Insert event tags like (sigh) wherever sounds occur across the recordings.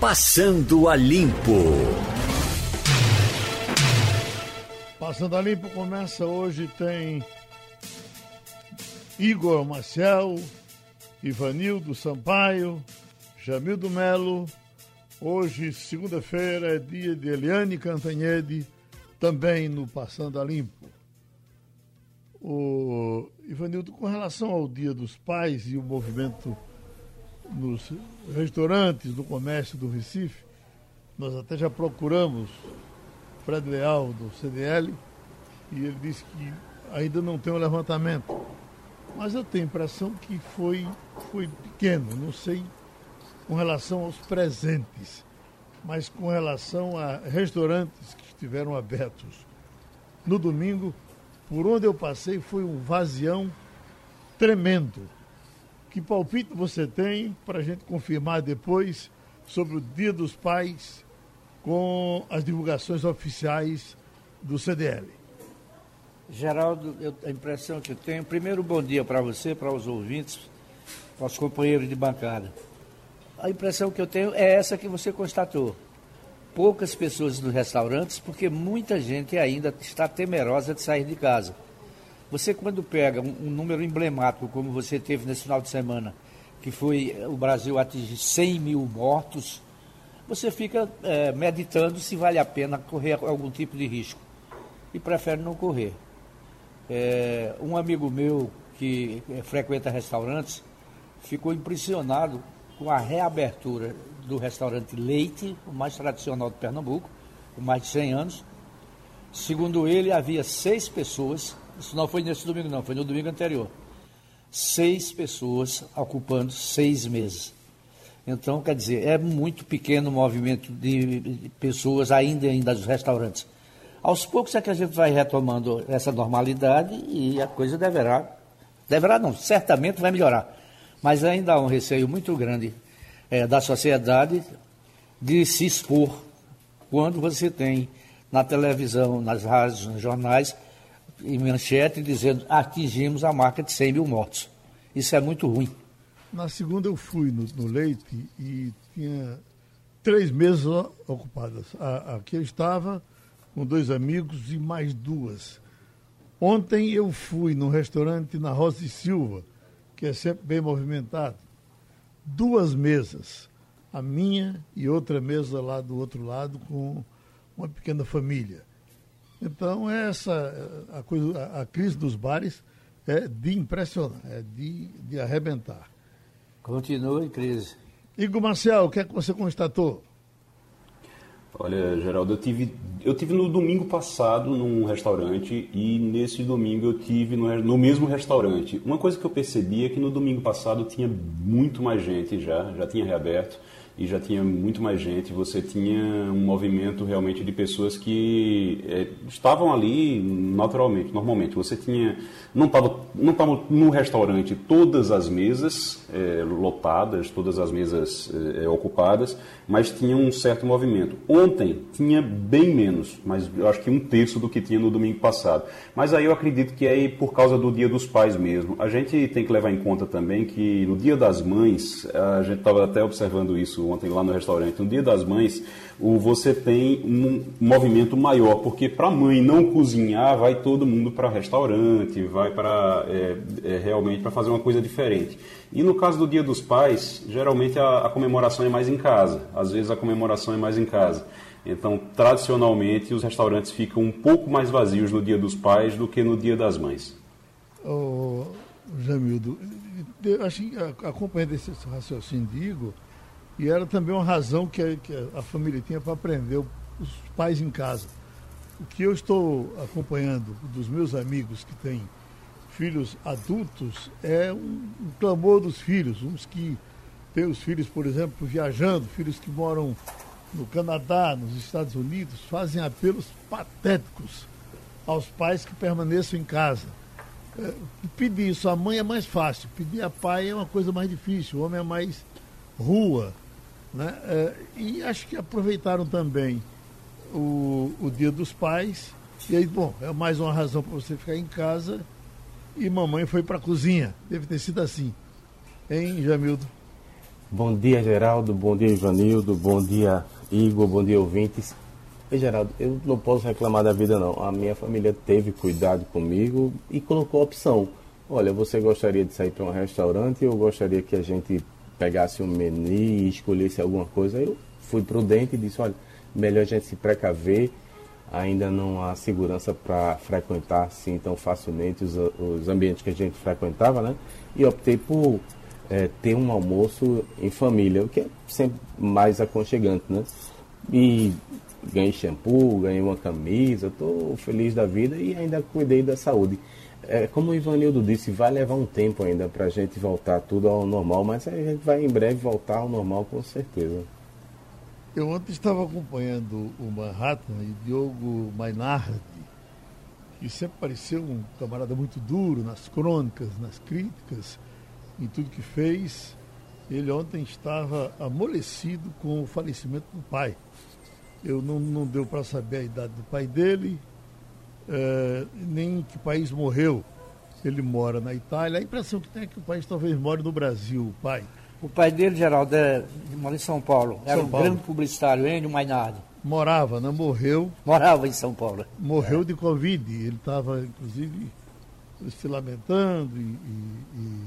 Passando a Limpo. Passando a Limpo começa hoje, tem Igor Marcel, Ivanildo Sampaio, Jamildo Melo. Hoje, segunda-feira, é dia de Eliane Cantanhede, também no Passando a Limpo. O Ivanildo, com relação ao Dia dos Pais e o movimento nos restaurantes, no comércio do Recife, nós até já procuramos Fred Leal do CDL e ele disse que ainda não tem o um levantamento. Mas eu tenho a impressão que foi, foi pequeno, não sei com relação aos presentes, mas com relação a restaurantes que estiveram abertos. No domingo, por onde eu passei, foi um vazião tremendo. Que palpite você tem para a gente confirmar depois sobre o Dia dos Pais com as divulgações oficiais do CDL? Geraldo, eu, a impressão que eu tenho, primeiro bom dia para você, para os ouvintes, para os companheiros de bancada. A impressão que eu tenho é essa que você constatou. Poucas pessoas nos restaurantes, porque muita gente ainda está temerosa de sair de casa. Você quando pega um, um número emblemático, como você teve nesse final de semana, que foi o Brasil atingir 100 mil mortos, você fica é, meditando se vale a pena correr algum tipo de risco. E prefere não correr. É, um amigo meu que frequenta restaurantes ficou impressionado com a reabertura do restaurante Leite, o mais tradicional de Pernambuco, com mais de 100 anos. Segundo ele, havia seis pessoas, isso não foi nesse domingo não, foi no domingo anterior, seis pessoas ocupando seis meses. Então, quer dizer, é muito pequeno o movimento de pessoas ainda, ainda dos restaurantes. Aos poucos é que a gente vai retomando essa normalidade e a coisa deverá, deverá não, certamente vai melhorar. Mas ainda há um receio muito grande é, da sociedade de se expor quando você tem na televisão, nas rádios, nos jornais, em manchete dizendo atingimos a marca de 100 mil mortos. Isso é muito ruim. Na segunda eu fui no, no leite e tinha três mesas ocupadas. aqui eu estava com dois amigos e mais duas. Ontem eu fui num restaurante na Rosa e Silva, que é sempre bem movimentado. Duas mesas, a minha e outra mesa lá do outro lado com uma pequena família. Então essa a coisa, a, a crise dos bares é de impressionar, é de, de arrebentar. Continua em crise. Igor Marcel, o que é que você constatou? Olha, Geraldo, eu tive, eu tive no domingo passado num restaurante e nesse domingo eu tive no, no mesmo restaurante. Uma coisa que eu percebi é que no domingo passado tinha muito mais gente já, já tinha reaberto e já tinha muito mais gente. Você tinha um movimento realmente de pessoas que é, estavam ali naturalmente, normalmente. Você tinha não estava não tava no restaurante todas as mesas é, lotadas, todas as mesas é, é, ocupadas, mas tinha um certo movimento. Ontem tinha bem menos, mas eu acho que um terço do que tinha no domingo passado. Mas aí eu acredito que é por causa do Dia dos Pais mesmo. A gente tem que levar em conta também que no Dia das Mães, a gente estava até observando isso ontem lá no restaurante, no Dia das Mães, o, você tem um movimento maior, porque para a mãe não cozinhar, vai todo mundo para restaurante, vai para é, é, realmente para fazer uma coisa diferente. E no caso do Dia dos Pais, geralmente a, a comemoração é mais em casa, às vezes a comemoração é mais em casa. Então, tradicionalmente, os restaurantes ficam um pouco mais vazios no Dia dos Pais do que no Dia das Mães. Ô, Jamildo, eu acho acompanhando esse raciocínio de e era também uma razão que a, que a família tinha para aprender os pais em casa. O que eu estou acompanhando dos meus amigos que têm filhos adultos é um, um clamor dos filhos, uns que têm os filhos, por exemplo, viajando, filhos que moram no Canadá, nos Estados Unidos, fazem apelos patéticos aos pais que permaneçam em casa. É, pedir isso à mãe é mais fácil, pedir a pai é uma coisa mais difícil, o homem é mais rua. Né? É, e acho que aproveitaram também o, o Dia dos Pais. E aí, bom, é mais uma razão para você ficar em casa. E mamãe foi para a cozinha. Deve ter sido assim. Hein, Jamildo? Bom dia, Geraldo. Bom dia, Ivanildo. Bom dia, Igor. Bom dia, ouvintes. E, Geraldo, eu não posso reclamar da vida, não. A minha família teve cuidado comigo e colocou a opção. Olha, você gostaria de sair para um restaurante ou gostaria que a gente pegasse um menu e escolhesse alguma coisa? Eu fui prudente e disse, olha, melhor a gente se precaver. Ainda não há segurança para frequentar assim tão facilmente os, os ambientes que a gente frequentava, né? E optei por é, ter um almoço em família, o que é sempre mais aconchegante, né? E ganhei shampoo, ganhei uma camisa, estou feliz da vida e ainda cuidei da saúde. É, como o Ivanildo disse, vai levar um tempo ainda para a gente voltar tudo ao normal, mas a gente vai em breve voltar ao normal com certeza. Eu ontem estava acompanhando o Manhattan e Diogo Mainardi, que sempre pareceu um camarada muito duro nas crônicas, nas críticas, em tudo que fez. Ele ontem estava amolecido com o falecimento do pai. Eu não, não deu para saber a idade do pai dele, é, nem em que país morreu. Ele mora na Itália. A impressão que tem é que o país talvez more no Brasil, o pai. O pai dele, Geraldo, é, mora em São Paulo. Era São um Paulo. grande publicitário, Enio Mainardi. Morava, não morreu. Morava em São Paulo. Morreu é. de Covid. Ele estava, inclusive, se lamentando e, e, e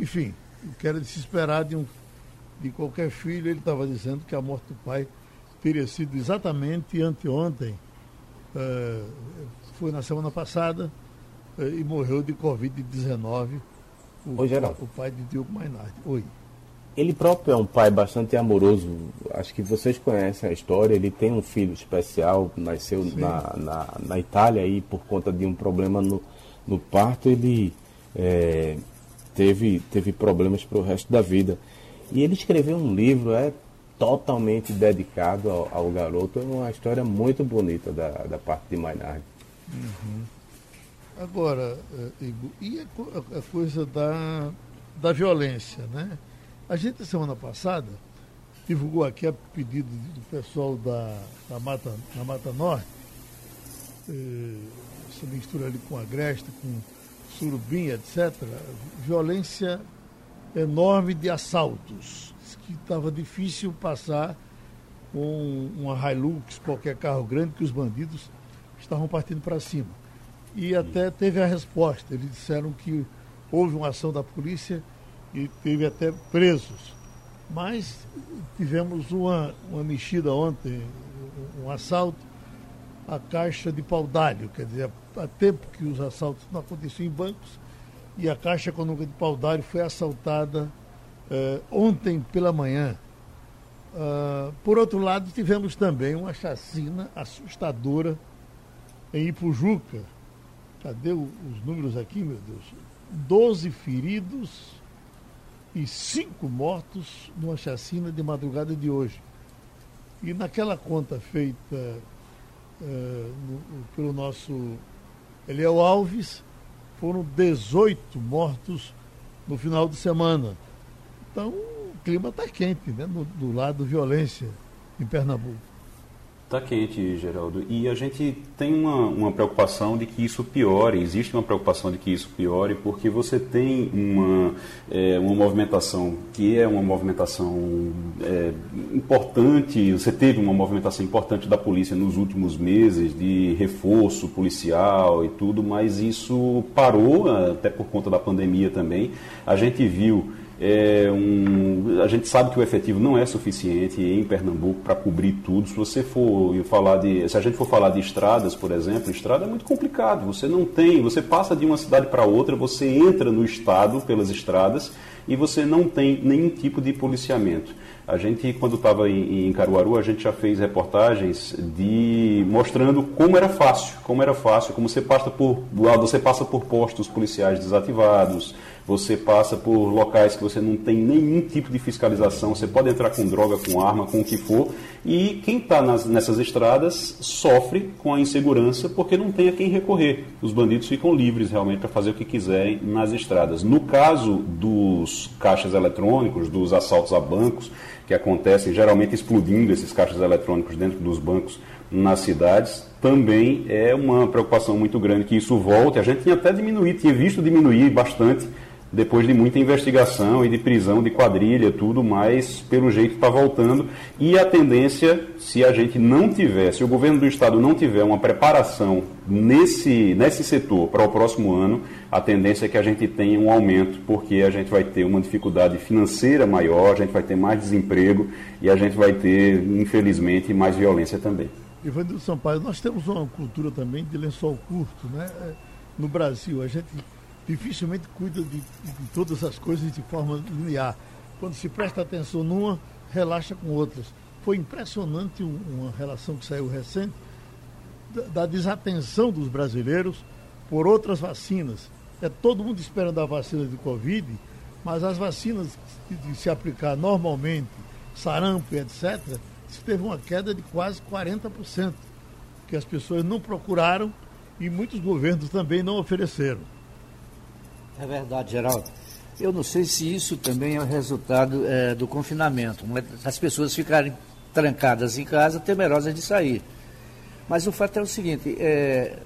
enfim, o que era de se esperar de, um, de qualquer filho, ele estava dizendo que a morte do pai teria sido exatamente anteontem, uh, foi na semana passada, uh, e morreu de Covid-19. O, Oi, Geraldo. o pai de Diogo Mainardi. Oi. Ele próprio é um pai bastante amoroso. Acho que vocês conhecem a história. Ele tem um filho especial, nasceu na, na, na, Itália e por conta de um problema no, no parto, ele é, teve, teve problemas para o resto da vida. E ele escreveu um livro, é totalmente dedicado ao, ao garoto, é uma história muito bonita da, da parte de Maynard. Uhum. Agora, eh, Igor, e a, a, coisa da, da violência, né? A gente, semana passada, divulgou aqui a pedido do pessoal da, da, Mata, da Mata Norte, eh, essa mistura ali com Agreste, com Surubim, etc., violência enorme de assaltos, que estava difícil passar com uma Hilux, qualquer carro grande, que os bandidos estavam partindo para cima. E até teve a resposta, eles disseram que houve uma ação da polícia e teve até presos. Mas tivemos uma, uma mexida ontem, um assalto à caixa de paudalho, quer dizer, há tempo que os assaltos não aconteciam em bancos e a Caixa Econômica de Paudalho foi assaltada uh, ontem pela manhã. Uh, por outro lado, tivemos também uma chacina assustadora em Ipujuca. Cadê o, os números aqui, meu Deus? Doze feridos e cinco mortos numa chacina de madrugada de hoje. E naquela conta feita uh, no, pelo nosso Eliel Alves, foram 18 mortos no final de semana. Então, o clima está quente, né? No, do lado violência em Pernambuco. Está quente, Geraldo. E a gente tem uma, uma preocupação de que isso piore, existe uma preocupação de que isso piore, porque você tem uma, é, uma movimentação que é uma movimentação é, importante, você teve uma movimentação importante da polícia nos últimos meses, de reforço policial e tudo, mas isso parou, até por conta da pandemia também. A gente viu é um, a gente sabe que o efetivo não é suficiente em Pernambuco para cobrir tudo. Se você for falar de, se a gente for falar de estradas, por exemplo, estrada é muito complicado. Você não tem, você passa de uma cidade para outra, você entra no estado pelas estradas e você não tem nenhum tipo de policiamento. A gente, quando estava em, em, Caruaru, a gente já fez reportagens de mostrando como era fácil, como era fácil, como você passa por, você passa por postos policiais desativados, você passa por locais que você não tem nenhum tipo de fiscalização, você pode entrar com droga, com arma, com o que for, e quem está nessas estradas sofre com a insegurança porque não tem a quem recorrer. Os bandidos ficam livres realmente para fazer o que quiserem nas estradas. No caso dos caixas eletrônicos, dos assaltos a bancos, que acontecem geralmente explodindo esses caixas eletrônicos dentro dos bancos nas cidades, também é uma preocupação muito grande que isso volte. A gente tinha até diminuído, tinha visto diminuir bastante depois de muita investigação e de prisão de quadrilha, tudo, mas pelo jeito está voltando. E a tendência, se a gente não tiver, se o governo do estado não tiver uma preparação nesse, nesse setor para o próximo ano, a tendência é que a gente tenha um aumento, porque a gente vai ter uma dificuldade financeira maior, a gente vai ter mais desemprego e a gente vai ter, infelizmente, mais violência também. Ivanildo Sampaio, nós temos uma cultura também de lençol curto, né? É, no Brasil, a gente dificilmente cuida de, de todas as coisas de forma linear. Quando se presta atenção numa, relaxa com outras. Foi impressionante uma relação que saiu recente da, desatenção dos brasileiros por outras vacinas. É todo mundo esperando a vacina de Covid, mas as vacinas de, se aplicar normalmente, sarampo, etc., teve uma queda de quase 40%, que as pessoas não procuraram e muitos governos também não ofereceram. É verdade, Geraldo. Eu não sei se isso também é o resultado é, do confinamento, as pessoas ficarem trancadas em casa, temerosas de sair. Mas o fato é o seguinte, é,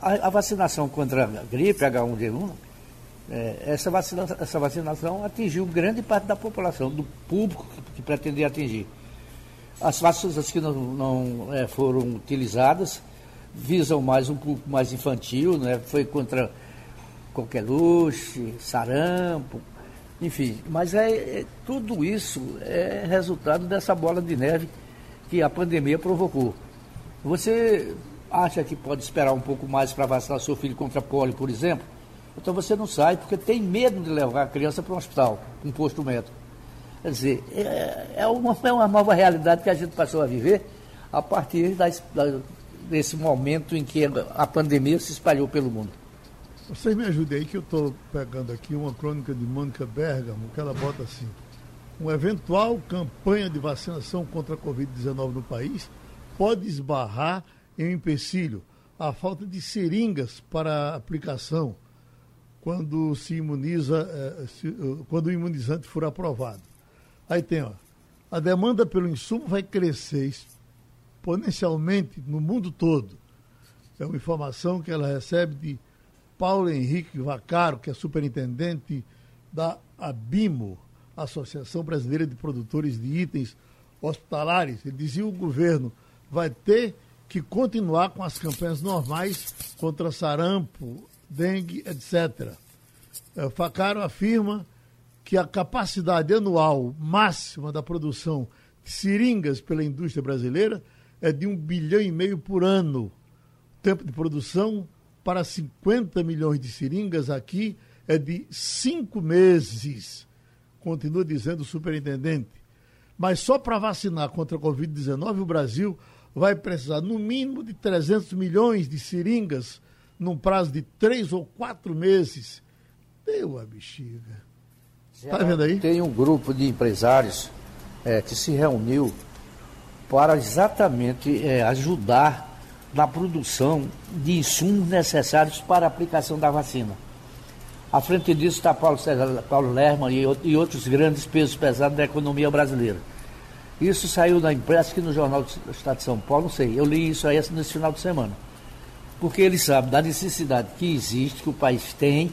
a, a, vacinação contra a gripe H1N1, é, essa, vacina, essa vacinação atingiu grande parte da população, do público que, que pretendia atingir. As vacinas que não, não é, foram utilizadas visam mais um público mais infantil, né? foi contra coqueluche, sarampo, enfim. Mas é, é, tudo isso é resultado dessa bola de neve que a pandemia provocou. Você acha que pode esperar um pouco mais para vacinar seu filho contra polio, por exemplo? Então você não sai porque tem medo de levar a criança para um hospital, um posto médico. Quer dizer, é, é, uma, é uma nova realidade que a gente passou a viver a partir das, da, desse momento em que a pandemia se espalhou pelo mundo. Vocês me ajudem aí que eu estou pegando aqui uma crônica de Mônica Bergamo, que ela bota assim. Uma eventual campanha de vacinação contra a Covid-19 no país pode esbarrar em um empecilho, a falta de seringas para aplicação quando se imuniza, eh, eh, quando o imunizante for aprovado. Aí tem, ó, a demanda pelo insumo vai crescer exponencialmente no mundo todo. É uma informação que ela recebe de Paulo Henrique Vacaro, que é superintendente da ABIMO, Associação Brasileira de Produtores de Itens Hospitalares. Ele dizia que o governo vai ter que continuar com as campanhas normais contra sarampo, dengue, etc. É, Facaro afirma que a capacidade anual máxima da produção de seringas pela indústria brasileira é de um bilhão e meio por ano. O tempo de produção para 50 milhões de seringas aqui é de cinco meses, continua dizendo o superintendente. Mas só para vacinar contra a Covid-19, o Brasil vai precisar, no mínimo, de 300 milhões de seringas num prazo de três ou quatro meses. Deu a bexiga. Está vendo aí? Tem um grupo de empresários é, que se reuniu para exatamente é, ajudar na produção de insumos necessários para a aplicação da vacina. À frente disso está Paulo, César, Paulo Lerman e, outros grandes pesos pesados da economia brasileira. Isso saiu na imprensa aqui no Jornal do Estado de São Paulo, não sei, eu li isso aí nesse final de semana. Porque ele sabe da necessidade que existe, que o país tem,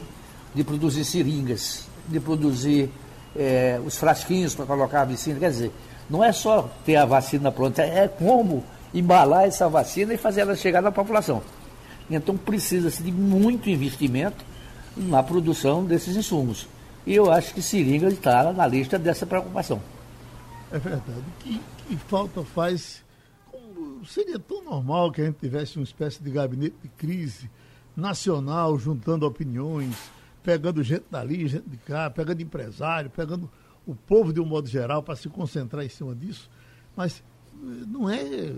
de produzir seringas, de produzir é, os frasquinhos para colocar a vacina. Quer dizer, não é só ter a vacina pronta, é como embalar essa vacina e fazer ela chegar na população. Então precisa-se de muito investimento na produção desses insumos. E eu acho que seringa está na lista dessa preocupação. É verdade. Que, que falta faz. Seria tão normal que a gente tivesse uma espécie de gabinete de crise nacional, juntando opiniões, pegando gente dali, gente de cá, pegando empresário, pegando o povo de um modo geral para se concentrar em cima disso. Mas não é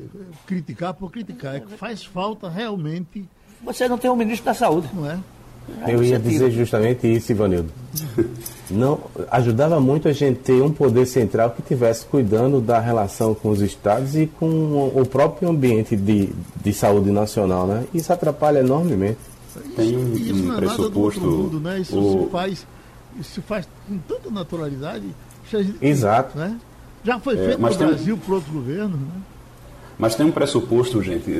criticar por criticar, é que faz falta realmente. Você não tem um ministro da saúde. Não é? Eu ia dizer justamente isso, Ivanildo. Não, ajudava muito a gente ter um poder central que tivesse cuidando da relação com os estados e com o próprio ambiente de, de saúde nacional, né? Isso atrapalha enormemente. Tem um, isso não é pressuposto. Nada do mundo, né? Isso o... se faz, isso se faz com tanta naturalidade. Exato. Né? Já foi é, feito é, no Brasil tem... por outros governos, né? Mas tem um pressuposto, gente,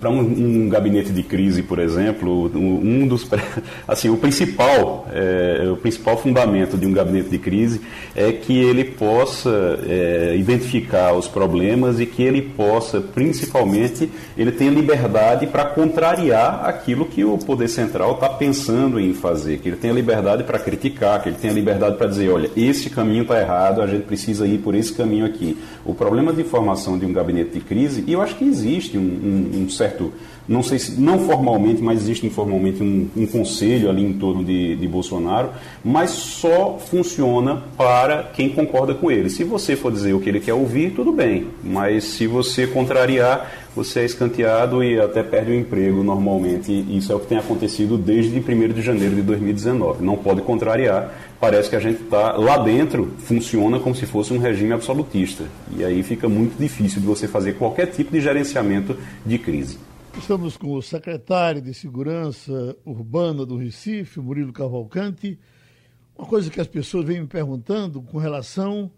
para um, um, gabinete de crise, por exemplo, um dos (laughs) assim o principal é, o principal fundamento de um gabinete de crise é que ele possa é, identificar os problemas e que ele possa, principalmente, ele tenha liberdade para contrariar aquilo que o poder central está pensando em fazer, que ele tenha liberdade para criticar, que ele tenha liberdade para dizer, olha, esse caminho está errado, a gente precisa ir por esse caminho aqui. O problema de formação de um gabinete de crise, e eu acho que existe um, um, um certo, não sei se, não formalmente, mas existe informalmente um, um conselho ali em torno de, de Bolsonaro, mas só funciona para quem concorda com ele. Se você for dizer o que ele quer ouvir, tudo bem, mas se você contrariar, você é escanteado e até perde o emprego normalmente. Isso é o que tem acontecido desde 1 de janeiro de 2019. Não pode contrariar. Parece que a gente está lá dentro, funciona como se fosse um regime absolutista. E aí fica muito difícil de você fazer qualquer tipo de gerenciamento de crise. Estamos com o secretário de Segurança Urbana do Recife, Murilo Cavalcante. Uma coisa que as pessoas vêm me perguntando com relação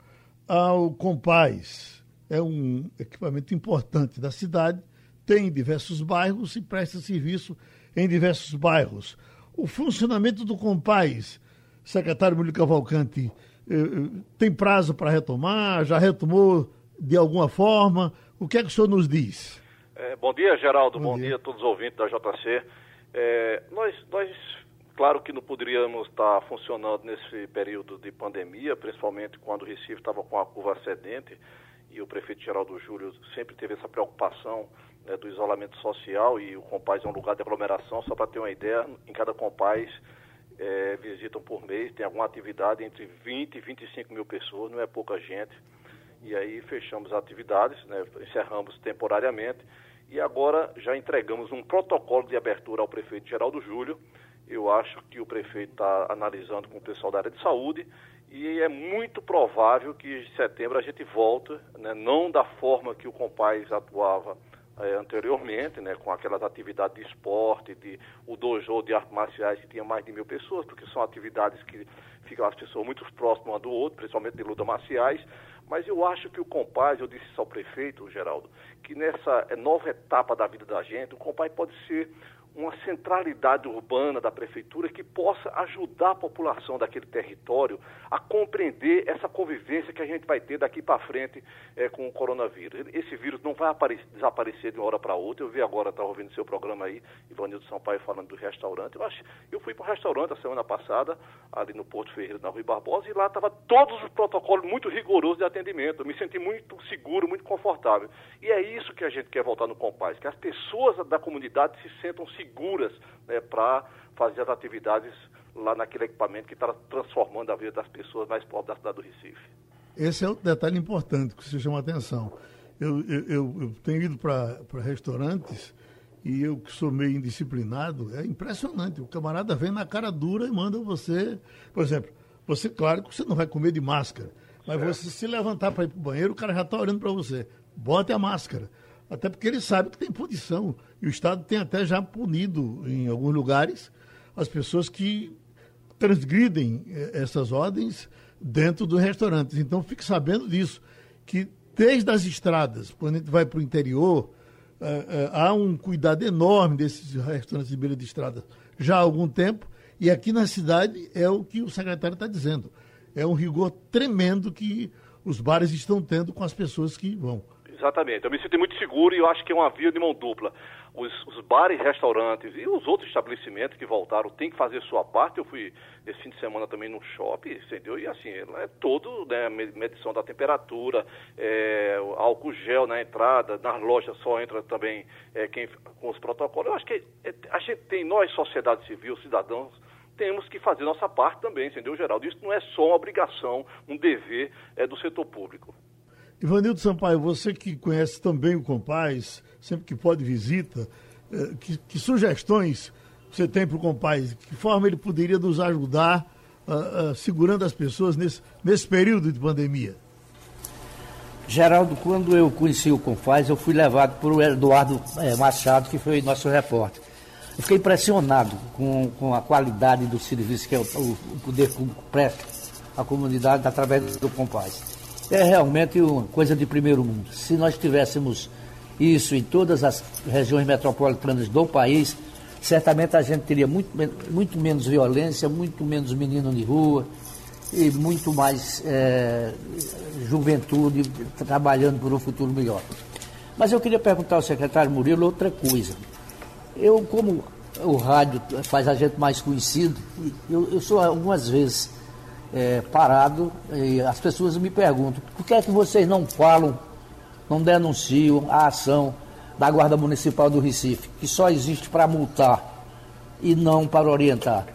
ao Compaz. É um equipamento importante da cidade, tem em diversos bairros e presta serviço em diversos bairros. O funcionamento do Compaz, secretário Murilo Cavalcante, eh, eh, tem prazo para retomar? Já retomou de alguma forma? O que é que o senhor nos diz? É, bom dia, Geraldo. Bom, bom dia. dia. a todos os ouvintes da JC. É, nós, nós, claro que não poderíamos estar funcionando nesse período de pandemia, principalmente quando o Recife estava com a curva ascendente e o prefeito Geraldo Júlio sempre teve essa preocupação né, do isolamento social e o Compaz é um lugar de aglomeração. Só para ter uma ideia, em cada Compaz é, visitam por mês, tem alguma atividade entre 20 e 25 mil pessoas, não é pouca gente. E aí fechamos atividades, né, encerramos temporariamente e agora já entregamos um protocolo de abertura ao prefeito Geraldo Júlio. Eu acho que o prefeito está analisando com o pessoal da área de saúde e é muito provável que em setembro a gente volte, né, não da forma que o Compaz atuava é, anteriormente, né, com aquelas atividades de esporte, de, o dojo de artes marciais que tinha mais de mil pessoas, porque são atividades que ficam as pessoas muito próximas uma do outro, principalmente de luta marciais, mas eu acho que o Compaz, eu disse isso ao prefeito, Geraldo, que nessa nova etapa da vida da gente, o Compaz pode ser uma centralidade urbana da prefeitura que possa ajudar a população daquele território a compreender essa convivência que a gente vai ter daqui para frente é, com o coronavírus. Esse vírus não vai aparecer, desaparecer de uma hora para outra. Eu vi agora, estava ouvindo seu programa aí, Ivanildo Sampaio falando do restaurante. Eu, acho, eu fui para um restaurante a semana passada, ali no Porto Ferreira, na Rui Barbosa, e lá estava todos os protocolos muito rigorosos de atendimento. Eu me senti muito seguro, muito confortável. E é isso que a gente quer voltar no Compaz, que as pessoas da comunidade se sentam seguras seguras né, para fazer as atividades lá naquele equipamento que está transformando a vida das pessoas mais pobres da cidade do Recife. Esse é o detalhe importante que você chama a atenção. Eu, eu, eu, eu tenho ido para restaurantes e eu que sou meio indisciplinado, é impressionante. O camarada vem na cara dura e manda você. Por exemplo, você, claro que você não vai comer de máscara, mas certo. você se levantar para ir para o banheiro, o cara já está olhando para você. Bote a máscara. Até porque ele sabe que tem punição. E o Estado tem até já punido, em alguns lugares, as pessoas que transgridem eh, essas ordens dentro dos restaurantes. Então, fique sabendo disso, que desde as estradas, quando a gente vai para o interior, eh, eh, há um cuidado enorme desses restaurantes de beira de estrada já há algum tempo, e aqui na cidade é o que o secretário está dizendo. É um rigor tremendo que os bares estão tendo com as pessoas que vão. Exatamente. Eu me sinto muito seguro e eu acho que é uma via de mão dupla. Os, os bares, restaurantes e os outros estabelecimentos que voltaram têm que fazer sua parte. Eu fui esse fim de semana também no shopping, entendeu? E assim, é todo, né, medição da temperatura, é, álcool gel na entrada, nas lojas só entra também é, quem com os protocolos. Eu acho que é, a gente tem, nós, sociedade civil, cidadãos, temos que fazer nossa parte também, entendeu, Geraldo? Isso não é só uma obrigação, um dever é, do setor público. Ivanildo Sampaio, você que conhece também o Compaz, sempre que pode visita, eh, que, que sugestões você tem para o Compaz? Que forma ele poderia nos ajudar uh, uh, segurando as pessoas nesse, nesse período de pandemia? Geraldo, quando eu conheci o Compaz, eu fui levado por Eduardo é, Machado, que foi nosso repórter. Eu fiquei impressionado com, com a qualidade do serviço que é o, o poder público presta à comunidade através do Compaz é realmente uma coisa de primeiro mundo. Se nós tivéssemos isso em todas as regiões metropolitanas do país, certamente a gente teria muito, muito menos violência, muito menos menino de rua e muito mais é, juventude trabalhando por um futuro melhor. Mas eu queria perguntar ao secretário Murilo outra coisa. Eu, como o rádio faz a gente mais conhecido, eu, eu sou algumas vezes é, parado e as pessoas me perguntam por que é que vocês não falam, não denunciam a ação da Guarda Municipal do Recife, que só existe para multar e não para orientar.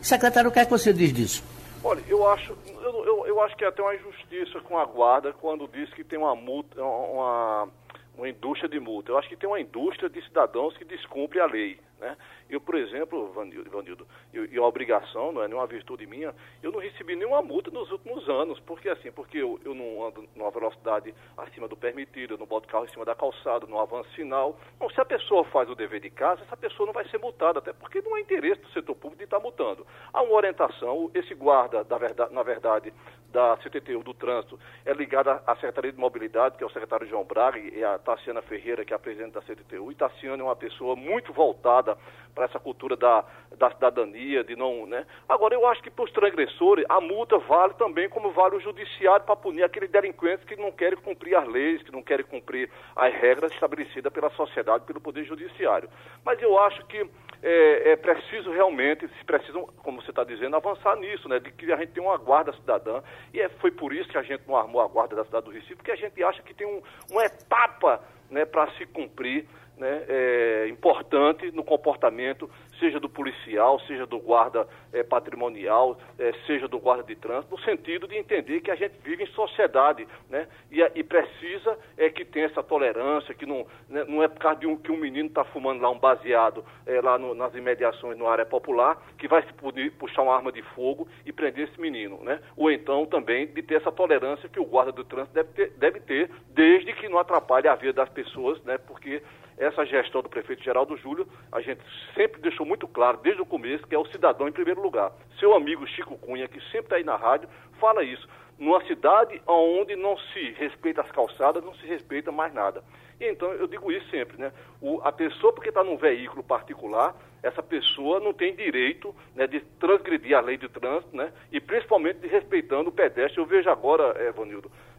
Secretário, o que é que você diz disso? Olha, eu acho, eu, eu, eu acho que é até uma injustiça com a guarda quando diz que tem uma multa, uma, uma indústria de multa. Eu acho que tem uma indústria de cidadãos que descumpre a lei. Né? Eu, por exemplo, Vanildo, e a obrigação, não é nenhuma virtude minha, eu não recebi nenhuma multa nos últimos anos. Por que assim? Porque eu, eu não ando numa velocidade acima do permitido, eu não boto carro em cima da calçada, não avanço sinal. Bom, se a pessoa faz o dever de casa, essa pessoa não vai ser multada, até porque não é interesse do setor público de estar multando. Há uma orientação, esse guarda, da verdade, na verdade, da CTTU do Trânsito é ligada à Secretaria de Mobilidade, que é o secretário João Braga, e a Tassiana Ferreira, que é a presidente da CTTU. E Tassiana é uma pessoa muito voltada para essa cultura da, da cidadania, de não. Né? Agora, eu acho que para os transgressores, a multa vale também como vale o judiciário para punir aqueles delinquentes que não querem cumprir as leis, que não querem cumprir as regras estabelecidas pela sociedade, pelo Poder Judiciário. Mas eu acho que é, é preciso realmente, precisam, como você está dizendo, avançar nisso, né? De que a gente tem uma guarda cidadã. E é, foi por isso que a gente não armou a guarda da cidade do Recife, porque a gente acha que tem um, uma etapa né, para se cumprir né, é, importante no comportamento, seja do policial, seja do guarda é, patrimonial, é, seja do guarda de trânsito, no sentido de entender que a gente vive em sociedade né, e, e precisa é que tenha essa tolerância, que não, né, não é por causa de um, que um menino está fumando lá um baseado é, lá no, nas imediações no área popular que vai se puxar uma arma de fogo e prender esse menino. Né? Ou então também de ter essa tolerância que o guarda do trânsito deve ter, deve ter desde que não atrapalhe a vida das pessoas, né, porque essa gestão do prefeito Geraldo Júlio, a gente sempre deixou muito claro, desde o começo, que é o cidadão em primeiro lugar. Seu amigo Chico Cunha, que sempre está aí na rádio, fala isso. Numa cidade onde não se respeita as calçadas, não se respeita mais nada. E então eu digo isso sempre, né? O, a pessoa, porque está num veículo particular, essa pessoa não tem direito né, de transgredir a lei de trânsito, né? E principalmente de respeitando o pedestre. Eu vejo agora, é,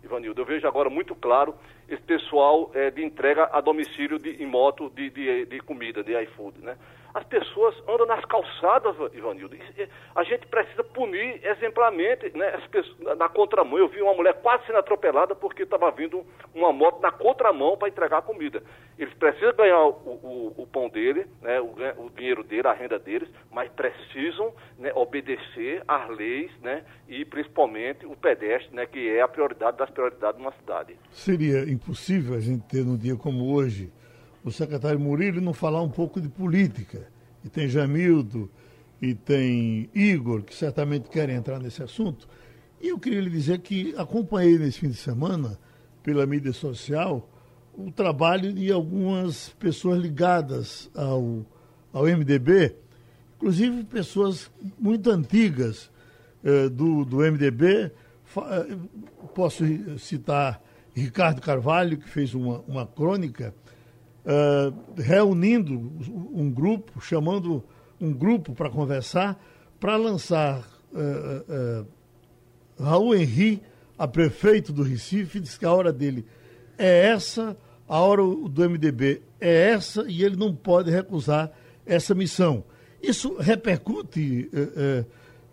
Ivanildo, eu vejo agora muito claro esse pessoal é, de entrega a domicílio de, em moto de, de, de comida, de iFood, né? As pessoas andam nas calçadas, Ivanildo. A gente precisa punir exemplarmente né, as pessoas, na contramão. Eu vi uma mulher quase sendo atropelada porque estava vindo uma moto na contramão para entregar comida. Eles precisam ganhar o, o, o pão dele, né, o, o, dinheiro dele, a renda deles, mas precisam né, obedecer às leis né, e principalmente o pedestre, né, que é a prioridade das prioridades de uma cidade. Seria impossível a gente ter num dia como hoje o secretário Murilo não falar um pouco de política. E tem Jamildo e tem Igor, que certamente querem entrar nesse assunto. E eu queria lhe dizer que acompanhei nesse fim de semana, pela mídia social, o trabalho de algumas pessoas ligadas ao, ao MDB, inclusive pessoas muito antigas eh, do, do MDB. Eh, posso citar Ricardo Carvalho, que fez uma, uma crônica uh, reunindo um grupo, chamando um grupo para conversar, para lançar uh, uh, Raul Henri a prefeito do Recife, disse que a hora dele é essa, a hora do MDB é essa, e ele não pode recusar essa missão. Isso repercute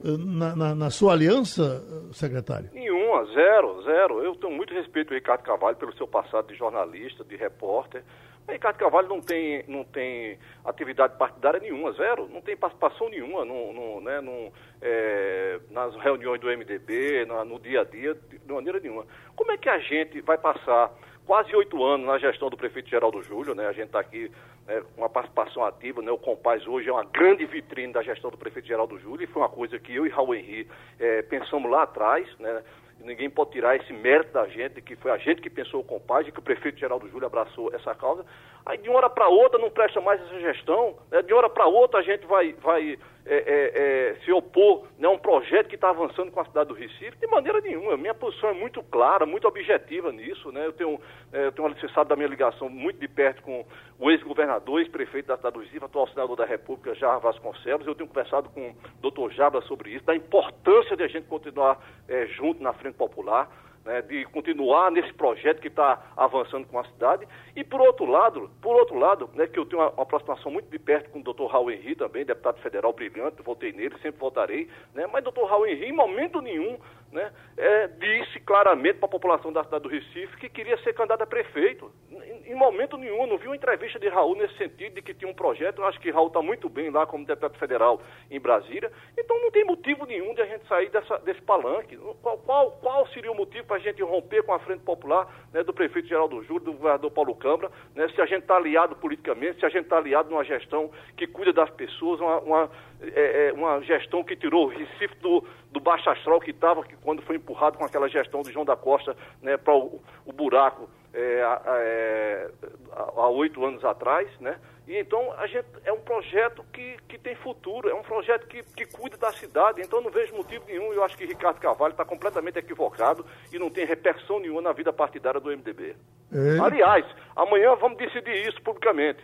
na, na, na, sua aliança, secretário? Nenhuma, zero, zero. Eu tenho muito respeito ao Ricardo Carvalho pelo seu passado de jornalista, de repórter. O Ricardo Carvalho não tem, não tem atividade partidária nenhuma, zero, não tem participação nenhuma no, no, né, no, é, nas reuniões do MDB, no, no dia a dia, de maneira nenhuma. Como é que a gente vai passar quase oito anos na gestão do prefeito Geraldo Júlio, né? A gente está aqui né, com uma participação ativa, né? O Compaz hoje é uma grande vitrine da gestão do prefeito Geraldo Júlio e foi uma coisa que eu e Raul Henri é, pensamos lá atrás, né? Ninguém pode tirar esse mérito da gente, que foi a gente que pensou o compaz e que o prefeito Geraldo Júlio abraçou essa causa. Aí de uma hora para outra não presta mais essa gestão, né? de uma hora para outra a gente vai, vai é, é, é, se opor né, a um projeto que está avançando com a cidade do Recife, de maneira nenhuma. Minha posição é muito clara, muito objetiva nisso. Né? Eu tenho, é, eu tenho você sabe da minha ligação muito de perto com o ex-governador, ex-prefeito da cidade do Recife, atual senador da República, Jarra Vasconcelos. Eu tenho conversado com o doutor Jabra sobre isso, da importância de a gente continuar é, junto na Frente Popular né, de continuar nesse projeto que está avançando com a cidade. E por outro lado, por outro lado, né, que eu tenho uma, uma, aproximação muito de perto com o doutor Raul Henri também, deputado federal brilhante, votei nele, sempre votarei, né, mas doutor Raul Henri, em momento nenhum, né, é, disse claramente para a população da cidade do Recife que queria ser candidato a prefeito. Em, em momento nenhum, não vi uma entrevista de Raul nesse sentido, de que tinha um projeto. Eu acho que Raul está muito bem lá como deputado federal em Brasília. Então não tem motivo nenhum de a gente sair dessa, desse palanque. Qual, qual, qual seria o motivo para a gente romper com a frente popular né, do prefeito Geraldo Júlio, do governador Paulo Câmara, né, se a gente está aliado politicamente, se a gente está aliado numa gestão que cuida das pessoas, uma, uma, é, é uma gestão que tirou o Recife do, do baixo astral que estava, quando foi empurrado com aquela gestão do João da Costa né, para o, o, buraco é, é, há oito anos atrás, né? E então a gente é um projeto que, que tem futuro, é um projeto que, que cuida da cidade, então não vejo motivo nenhum. Eu acho que Ricardo Carvalho está completamente equivocado e não tem repercussão nenhuma na vida partidária do MDB. É. Aliás, amanhã vamos decidir isso publicamente.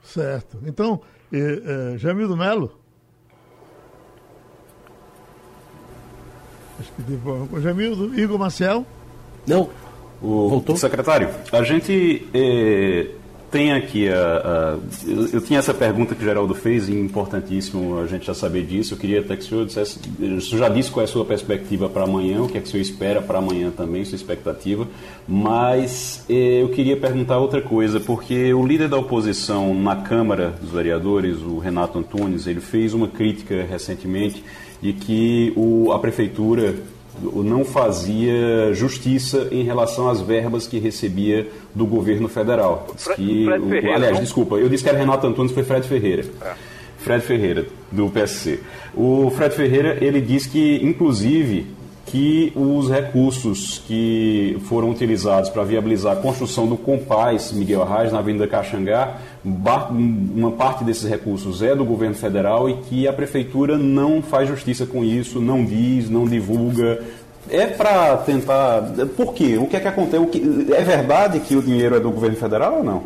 Certo. Então, eh, eh, Jamildo Melo. Acho que teve Jamildo, Igor Marcel. Não. O Voltou? secretário, a gente eh, tem aqui a, a eu, eu, tinha essa pergunta que o Geraldo fez e importantíssimo a gente já saber disso. Eu queria até que o senhor dissesse, o senhor já disse qual é a sua perspectiva para amanhã, o que é que o senhor espera para amanhã também, sua expectativa. Mas eh, eu queria perguntar outra coisa, porque o líder da oposição na Câmara dos Vereadores, o Renato Antunes, ele fez uma crítica recentemente de que o, a prefeitura não fazia justiça em relação às verbas que recebia do governo federal. Que, Fred Ferreira, aliás, não? desculpa, eu disse que era Renato Antunes, foi Fred Ferreira. É. Fred Ferreira, do PSC. O Fred Ferreira, ele diz que, inclusive, que os recursos que foram utilizados para viabilizar a construção do Compaz Miguel Arraes na Avenida Caxangá, uma parte desses recursos é do governo federal e que a prefeitura não faz justiça com isso, não diz, não divulga. É para tentar. Por quê? O que é que acontece? É verdade que o dinheiro é do governo federal ou não?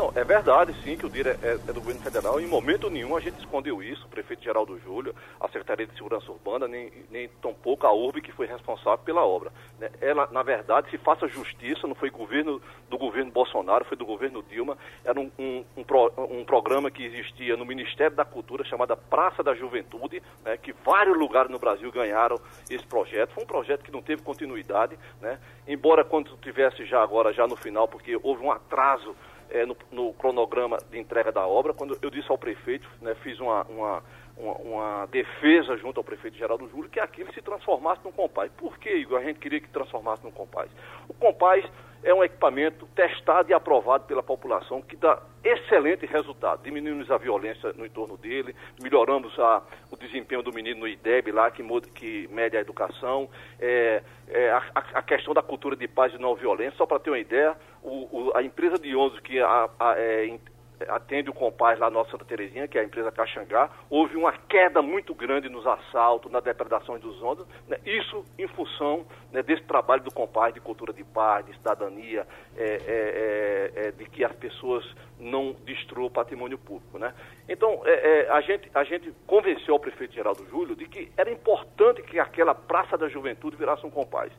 Não, é verdade, sim, que o dinheiro é, é, do governo federal. Em momento nenhum a gente escondeu isso, o prefeito Geraldo Júlio, a Secretaria de Segurança Urbana, nem, nem tampouco a URB, que foi responsável pela obra. Né? Ela, na verdade, se faça justiça, não foi governo do governo Bolsonaro, foi do governo Dilma. Era um, um, um, pro, um programa que existia no Ministério da Cultura, chamada Praça da Juventude, né? que vários lugares no Brasil ganharam esse projeto. Foi um projeto que não teve continuidade, né? embora quando tivesse já agora, já no final, porque houve um atraso é, no, no, cronograma de entrega da obra, quando eu disse ao prefeito, né, fiz uma, uma, uma, uma, defesa junto ao prefeito Geraldo Júlio, que aquilo se transformasse num compás. Por que, Igor, a gente queria que transformasse num compás? O compás é um equipamento testado e aprovado pela população que dá excelente resultado. Diminuímos a violência no entorno dele, melhoramos a, o desempenho do menino no IDEB lá, que, que mede a educação, é, é, a, a, questão da cultura de paz e não violência. Só para ter uma ideia, o, o, a empresa de ônibus que a, é, atende o Compaz lá na Santa Terezinha, que é a empresa Caxangá, houve uma queda muito grande nos assaltos, na depredação dos ondas, né? isso em função né, desse trabalho do Compaz de cultura de paz, de cidadania, é, é, é, é de que as pessoas não destruam o patrimônio público. Né? Então, é, é, a, gente, a gente convenceu o prefeito Geraldo Júlio de que era importante que aquela Praça da Juventude virasse um Compaz.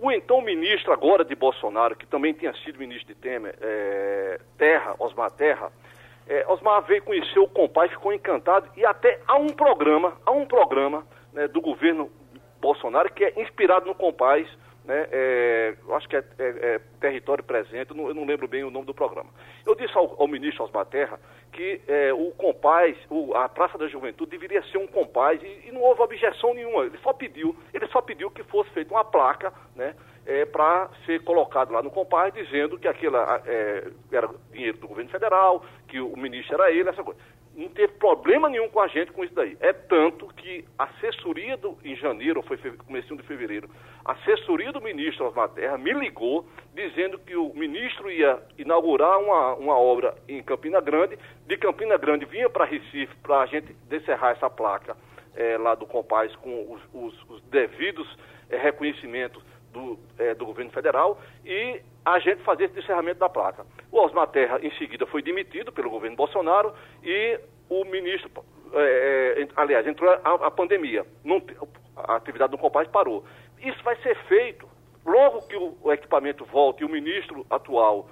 O então ministro agora de Bolsonaro, que também tinha sido ministro de Temer, é, Terra, Osmar Terra, é, Osmar veio conhecer o Compaz, ficou encantado e até há um programa, há um programa né, do governo Bolsonaro que é inspirado no Compaz, né, é, acho que é, é, é Território Presente, eu não, eu não, lembro bem o nome do programa. Eu disse ao, ao ministro Osmar Terra que é, o compás, o, a Praça da Juventude deveria ser um compás e, e, não houve objeção nenhuma. Ele só pediu, ele só pediu que fosse feita uma placa, né, é, para ser colocado lá no compás dizendo que aquilo era dinheiro do governo federal, que o ministro era ele, essa coisa. Não teve problema nenhum com a gente com isso daí. É tanto que a assessoria do, em janeiro, ou foi começo de fevereiro, a assessoria do ministro Osmar Terra me ligou dizendo que o ministro ia inaugurar uma, uma obra em Campina Grande, de Campina Grande vinha para Recife para a gente descerrar essa placa é, lá do Compaz com os, os, os devidos é, reconhecimentos do, é, do governo federal e a gente fazer esse descerramento da placa. O Osmar Terra, em seguida, foi demitido pelo governo Bolsonaro e o ministro, é, é aliás, entrou a, a pandemia, não, a atividade do Compaz parou. Isso vai ser feito logo que o, o, equipamento volte e o ministro atual,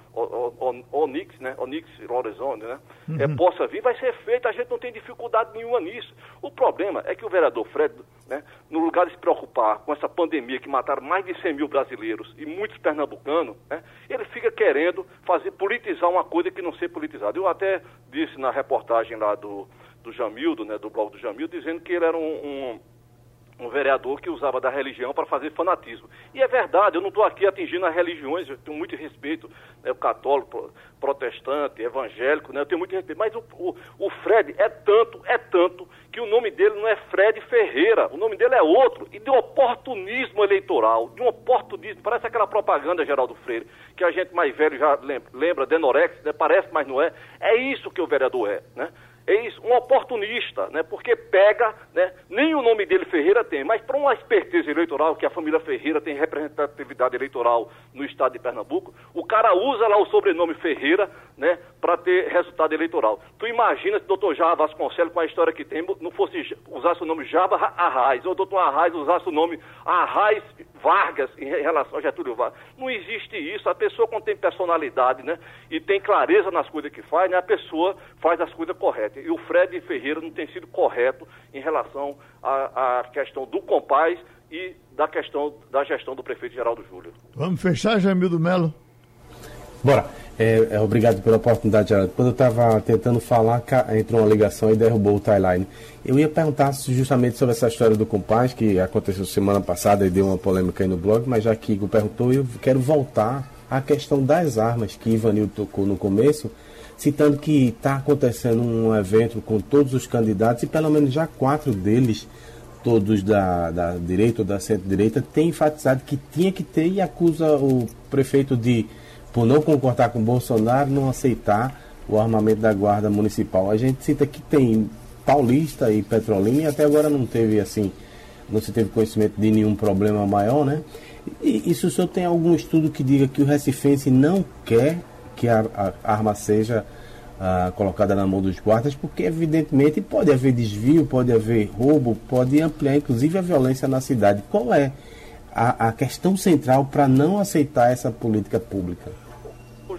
Onix, né, Onix Lorenzoni, né, uhum. é, possa vir, vai ser feito, a gente não tem dificuldade nenhuma nisso. O problema é que o vereador Fred, né, no lugar de se preocupar com essa pandemia que mataram mais de 100 mil brasileiros e muitos pernambucanos, né, ele fica querendo fazer politizar uma coisa que não ser politizada. Eu até disse na reportagem lá do, do Jamildo, né, do blog do Jamildo, dizendo que ele era um, um um vereador que usava da religião para fazer fanatismo. E é verdade, eu não estou aqui atingindo as religiões, eu tenho muito respeito, né, o católico, protestante, evangélico, né, eu tenho muito respeito, mas o, o, o, Fred é tanto, é tanto, nome dele não é Fred Ferreira, o nome dele é outro, e de oportunismo eleitoral, de um oportunismo, parece aquela propaganda, Geraldo Freire, que a gente mais velho já lembra, lembra Denorex, né, parece, mas não é, é isso que o vereador é, né? é isso, um oportunista, né? Porque pega, né? Nem o nome dele Ferreira tem, mas para uma esperteza eleitoral, que a família Ferreira tem representatividade eleitoral no estado de Pernambuco, o cara usa lá o sobrenome Ferreira, né? Para ter resultado eleitoral. Tu imagina se o doutor Java Vasconcelos, com a história que tem, não fosse usasse o nome Java Arraes, ou o doutor Arraes usasse o nome Arraes Vargas em relação a Getúlio Vargas. Não existe isso. A pessoa quando tem personalidade, né? E tem clareza nas coisas que faz, né? A pessoa faz as coisas corretas. E o Fred Ferreira não tem sido correto em relação à, questão do compás e da questão da gestão do prefeito Geraldo Júlio. Vamos fechar, Jamildo Melo? Bora. É, é, obrigado pela oportunidade, Geraldo. Quando eu estava tentando falar, entrou uma ligação e derrubou o timeline. Eu ia perguntar justamente sobre essa história do compás, que aconteceu semana passada e deu uma polêmica aí no blog, mas já que Igor perguntou, eu quero voltar à questão das armas que Ivanil tocou no começo, citando que está acontecendo um evento com todos os candidatos e pelo menos já quatro deles, todos da, da direita ou da centro-direita, têm enfatizado que tinha que ter e acusa o prefeito de por não concordar com Bolsonaro, não aceitar o armamento da Guarda Municipal. A gente cita que tem Paulista e Petrolina e até agora não teve assim, não se teve conhecimento de nenhum problema maior, né? E, e se o senhor tem algum estudo que diga que o Recifense não quer que a, a arma seja ah, colocada na mão dos guardas, porque evidentemente pode haver desvio, pode haver roubo, pode ampliar inclusive a violência na cidade. Qual é a, a questão central para não aceitar essa política pública?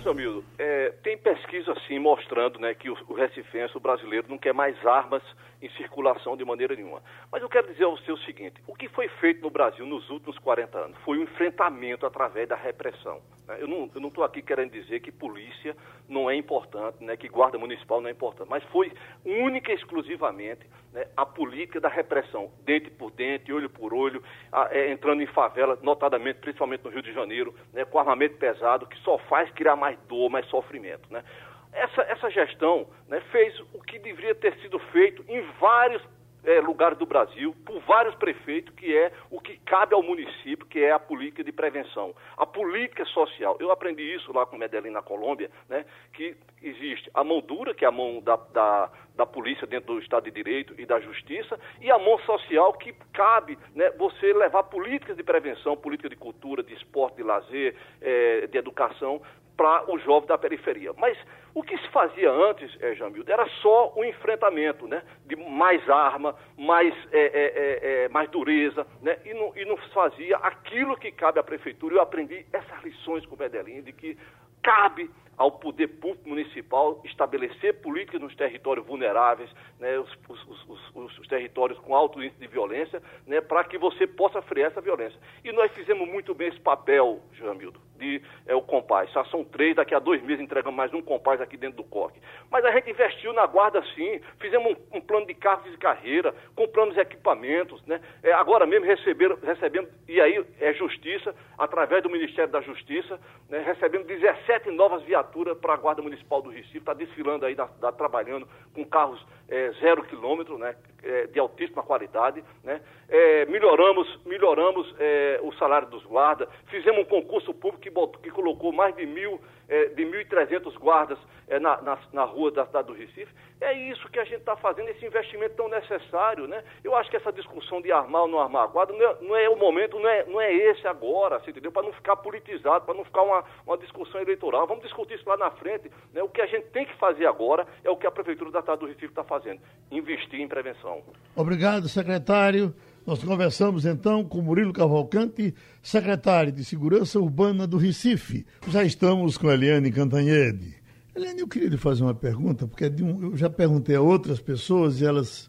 Jamildo, é, tem pesquisa assim mostrando né, que o, o recifense, o brasileiro, não quer mais armas em circulação de maneira nenhuma. Mas eu quero dizer ao seu o seguinte: o que foi feito no Brasil nos últimos 40 anos foi um enfrentamento através da repressão. Eu não estou aqui querendo dizer que polícia não é importante, né, que guarda municipal não é importante, mas foi única e exclusivamente né, a política da repressão, dente por dente, olho por olho, a, é, entrando em favela, notadamente, principalmente no Rio de Janeiro, né, com armamento pesado, que só faz criar mais dor, mais sofrimento. Né? Essa, essa gestão né, fez o que deveria ter sido feito em vários é, lugares do Brasil, por vários prefeitos, que é o que cabe ao município, que é a política de prevenção, a política social. Eu aprendi isso lá com Medellín, na Colômbia, né, que existe a mão dura, que é a mão da, da, da polícia dentro do Estado de Direito e da Justiça, e a mão social, que cabe né, você levar políticas de prevenção, política de cultura, de esporte, de lazer, é, de educação, para o jovem da periferia. Mas o que se fazia antes, é, Jamildo, era só o enfrentamento, né? De mais arma, mais, é, é, é, mais dureza, né? E não, e não fazia aquilo que cabe à prefeitura. Eu aprendi essas lições com o Medellín, de que cabe ao poder público municipal estabelecer políticas nos territórios vulneráveis, né, os, os, os, os, territórios com alto índice de violência, né, para que você possa frear essa violência. E nós fizemos muito bem esse papel, Jamildo, de é, o Compaz. Já são três, daqui a dois meses entregamos mais um Compaz aqui dentro do COC. Mas a gente investiu na guarda sim, fizemos um, um plano de cargos de carreira, compramos equipamentos, né? É, agora mesmo receberam, recebendo, e aí é justiça, através do Ministério da Justiça, né, recebendo 17 novas viaturas para a Guarda Municipal do Recife, está desfilando aí, tá, tá trabalhando com carros é, zero quilômetro, né, é, de altíssima qualidade, né? É, melhoramos, melhoramos é, o salário dos guardas, fizemos um concurso público que, botou, que colocou mais de mil, é, de 1.300 guardas é, na, na, na, rua da cidade do Recife. É isso que a gente está fazendo, esse investimento tão necessário, né? Eu acho que essa discussão de armar ou não armar a guarda não é, não é o momento, não é, não é esse agora, entendeu? Para não ficar politizado, para não ficar uma, uma discussão eleitoral. Vamos discutir isso lá na frente. Né? O que a gente tem que fazer agora é o que a Prefeitura da cidade do Recife está fazendo, investir em prevenção. Obrigado, secretário. Nós conversamos então com Murilo Cavalcante, secretário de Segurança Urbana do Recife. Já estamos com Eliane Cantanhede. Eliane, eu queria lhe fazer uma pergunta, porque é um, eu já perguntei a outras pessoas e elas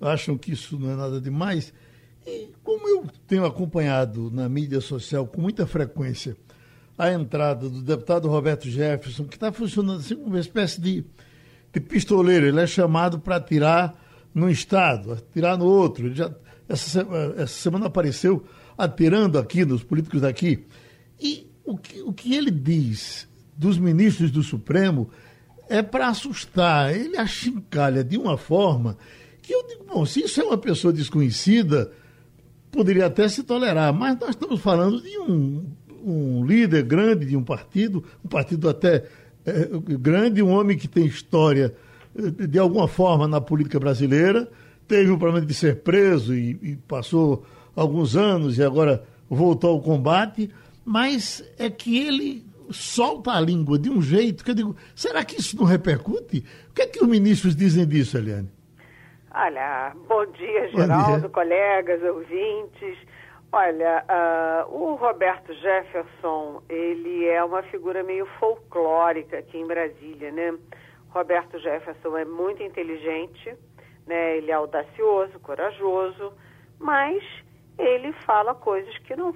acham que isso não é nada demais. E como eu tenho acompanhado na mídia social com muita frequência a entrada do deputado Roberto Jefferson, que está funcionando assim como uma espécie de, de pistoleiro, ele é chamado para atirar num estado, atirar no outro. Ele já essa, essa semana apareceu atirando aqui nos políticos daqui. E o que, o que ele diz dos ministros do Supremo é para assustar. Ele achincalha de uma forma que eu digo, bom, se isso é uma pessoa desconhecida, poderia até se tolerar, mas nós estamos falando de um, um líder grande de um partido, um partido até é, grande, um homem que tem história eh, de alguma forma na política brasileira teve o problema de ser preso e, e passou alguns anos e agora voltou ao combate, mas é que ele solta a língua de um jeito que eu digo, será que isso não repercute? O que é que os ministros dizem disso, Eliane? Olha, bom dia, Geraldo, bom dia. colegas, ouvintes. Olha, uh, o Roberto Jefferson, ele é uma figura meio folclórica aqui em Brasília, né? Roberto Jefferson é muito inteligente, Ele é audacioso, corajoso, mas ele fala coisas que não,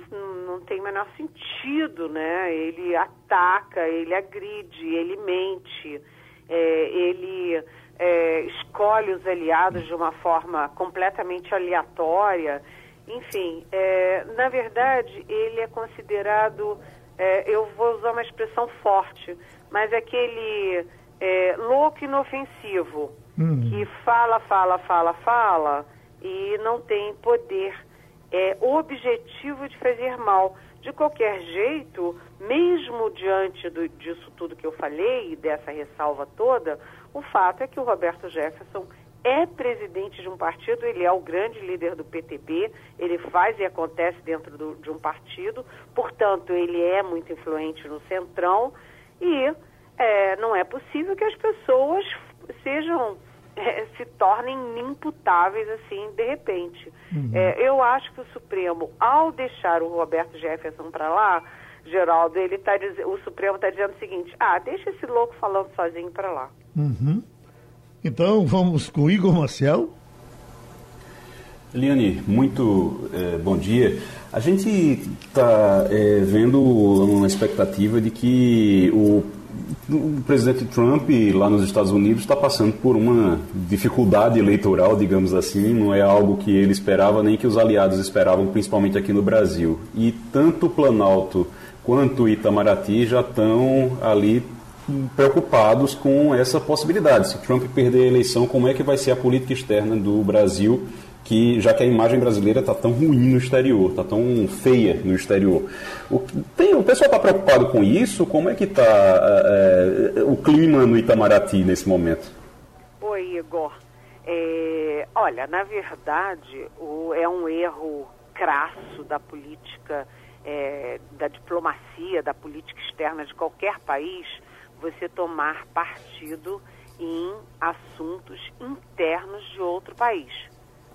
não tem menor sentido, né? Ele ataca, ele agride, ele mente, é, ele é, escolhe os aliados de uma forma completamente aleatória. Enfim, é, na verdade, ele é considerado, é, eu vou usar uma expressão forte, mas é aquele é, louco inofensivo uhum. que fala, fala, fala, fala e não tem poder é, objetivo de fazer mal. De qualquer jeito, mesmo diante do, disso tudo que eu falei, dessa ressalva toda, o fato é que o Roberto Jefferson é presidente de um partido, ele é o grande líder do PTB, ele faz e acontece dentro do, de um partido, portanto, ele é muito influente no centrão e é, não é possível que as pessoas sejam (laughs) é, se tornem imputáveis assim de repente. Uhum. É, eu acho que o Supremo, ao deixar o Roberto Jefferson para lá, Geraldo, ele tá o Supremo está dizendo o seguinte: ah, deixa esse louco falando sozinho para lá. Uhum. Então vamos com Igor Marcel. Eliane, muito é, bom dia. A gente está é, vendo uma expectativa de que o o presidente Trump, lá nos Estados Unidos, está passando por uma dificuldade eleitoral, digamos assim. Não é algo que ele esperava, nem que os aliados esperavam, principalmente aqui no Brasil. E tanto o Planalto quanto Itamaraty já estão ali preocupados com essa possibilidade. Se Trump perder a eleição, como é que vai ser a política externa do Brasil que já que a imagem brasileira está tão ruim no exterior, está tão feia no exterior. O, tem, o pessoal está preocupado com isso? Como é que está é, é, o clima no Itamaraty nesse momento? Oi, Igor. É, olha, na verdade, o, é um erro crasso da política, é, da diplomacia, da política externa de qualquer país, você tomar partido em assuntos internos de outro país.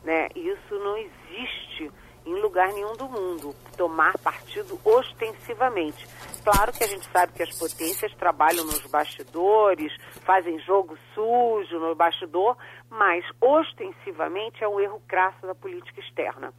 Né? Isso não existe em lugar nenhum do mundo, tomar partido ostensivamente. Claro que a gente sabe que as potências trabalham nos bastidores, fazem jogo sujo no bastidor, mas ostensivamente é um erro crasso da política externa.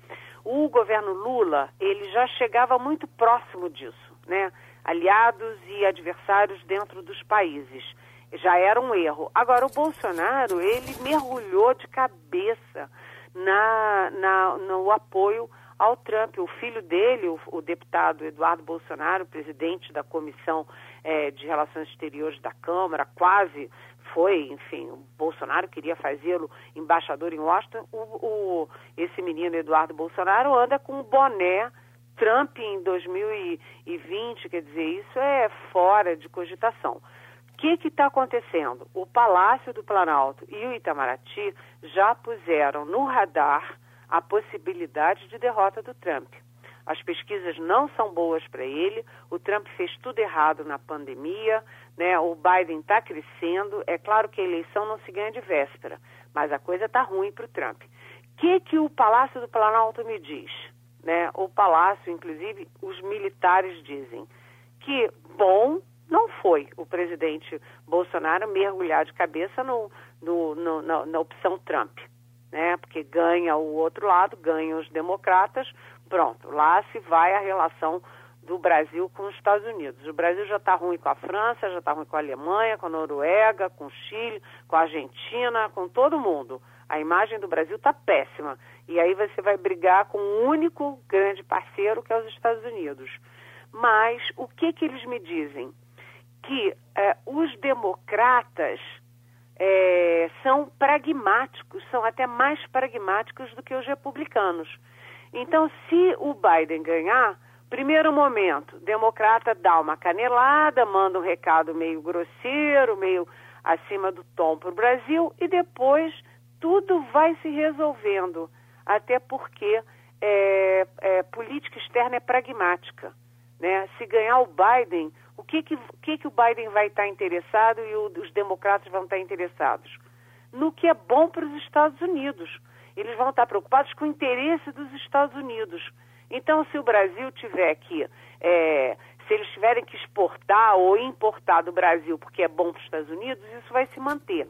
O governo Lula, ele já chegava muito próximo disso, né? aliados e adversários dentro dos países. Já era um erro. Agora, o Bolsonaro, ele mergulhou de cabeça na, na, no apoio ao Trump. O filho dele, o, o deputado Eduardo Bolsonaro, presidente da Comissão é, de Relações Exteriores da Câmara, quase foi, enfim, o Bolsonaro queria fazê-lo embaixador em Washington. O, o, esse menino Eduardo Bolsonaro anda com o boné Trump em 2020, quer dizer, isso é fora de cogitação. Que está acontecendo? O Palácio do Planalto e o Itamaraty já puseram no radar a possibilidade de derrota do Trump. As pesquisas não são boas para ele, o Trump fez tudo errado na pandemia, né? o Biden está crescendo. É claro que a eleição não se ganha de véspera, mas a coisa está ruim para o Trump. O que, que o Palácio do Planalto me diz? Né? O Palácio, inclusive, os militares dizem que bom não foi o presidente Bolsonaro mergulhar de cabeça no, no, no, na, na opção Trump. Né? Porque ganha o outro lado, ganham os democratas, pronto, lá se vai a relação do Brasil com os Estados Unidos. O Brasil já está ruim com a França, já está ruim com a Alemanha, com a Noruega, com o Chile, com a Argentina, com todo mundo. A imagem do Brasil está péssima. E aí você vai brigar com o um único grande parceiro, que é os Estados Unidos. Mas o que, que eles me dizem? Que eh, os democratas eh, são pragmáticos, são até mais pragmáticos do que os republicanos. Então, se o Biden ganhar, primeiro momento, democrata dá uma canelada, manda um recado meio grosseiro, meio acima do tom para o Brasil, e depois tudo vai se resolvendo, até porque é, é, política externa é pragmática. Né? Se ganhar o Biden, o que, que, que, que o Biden vai estar interessado e o, os democratas vão estar interessados? No que é bom para os Estados Unidos eles vão estar preocupados com o interesse dos Estados Unidos. Então, se o Brasil tiver que, é, se eles tiverem que exportar ou importar do Brasil porque é bom para os Estados Unidos, isso vai se manter.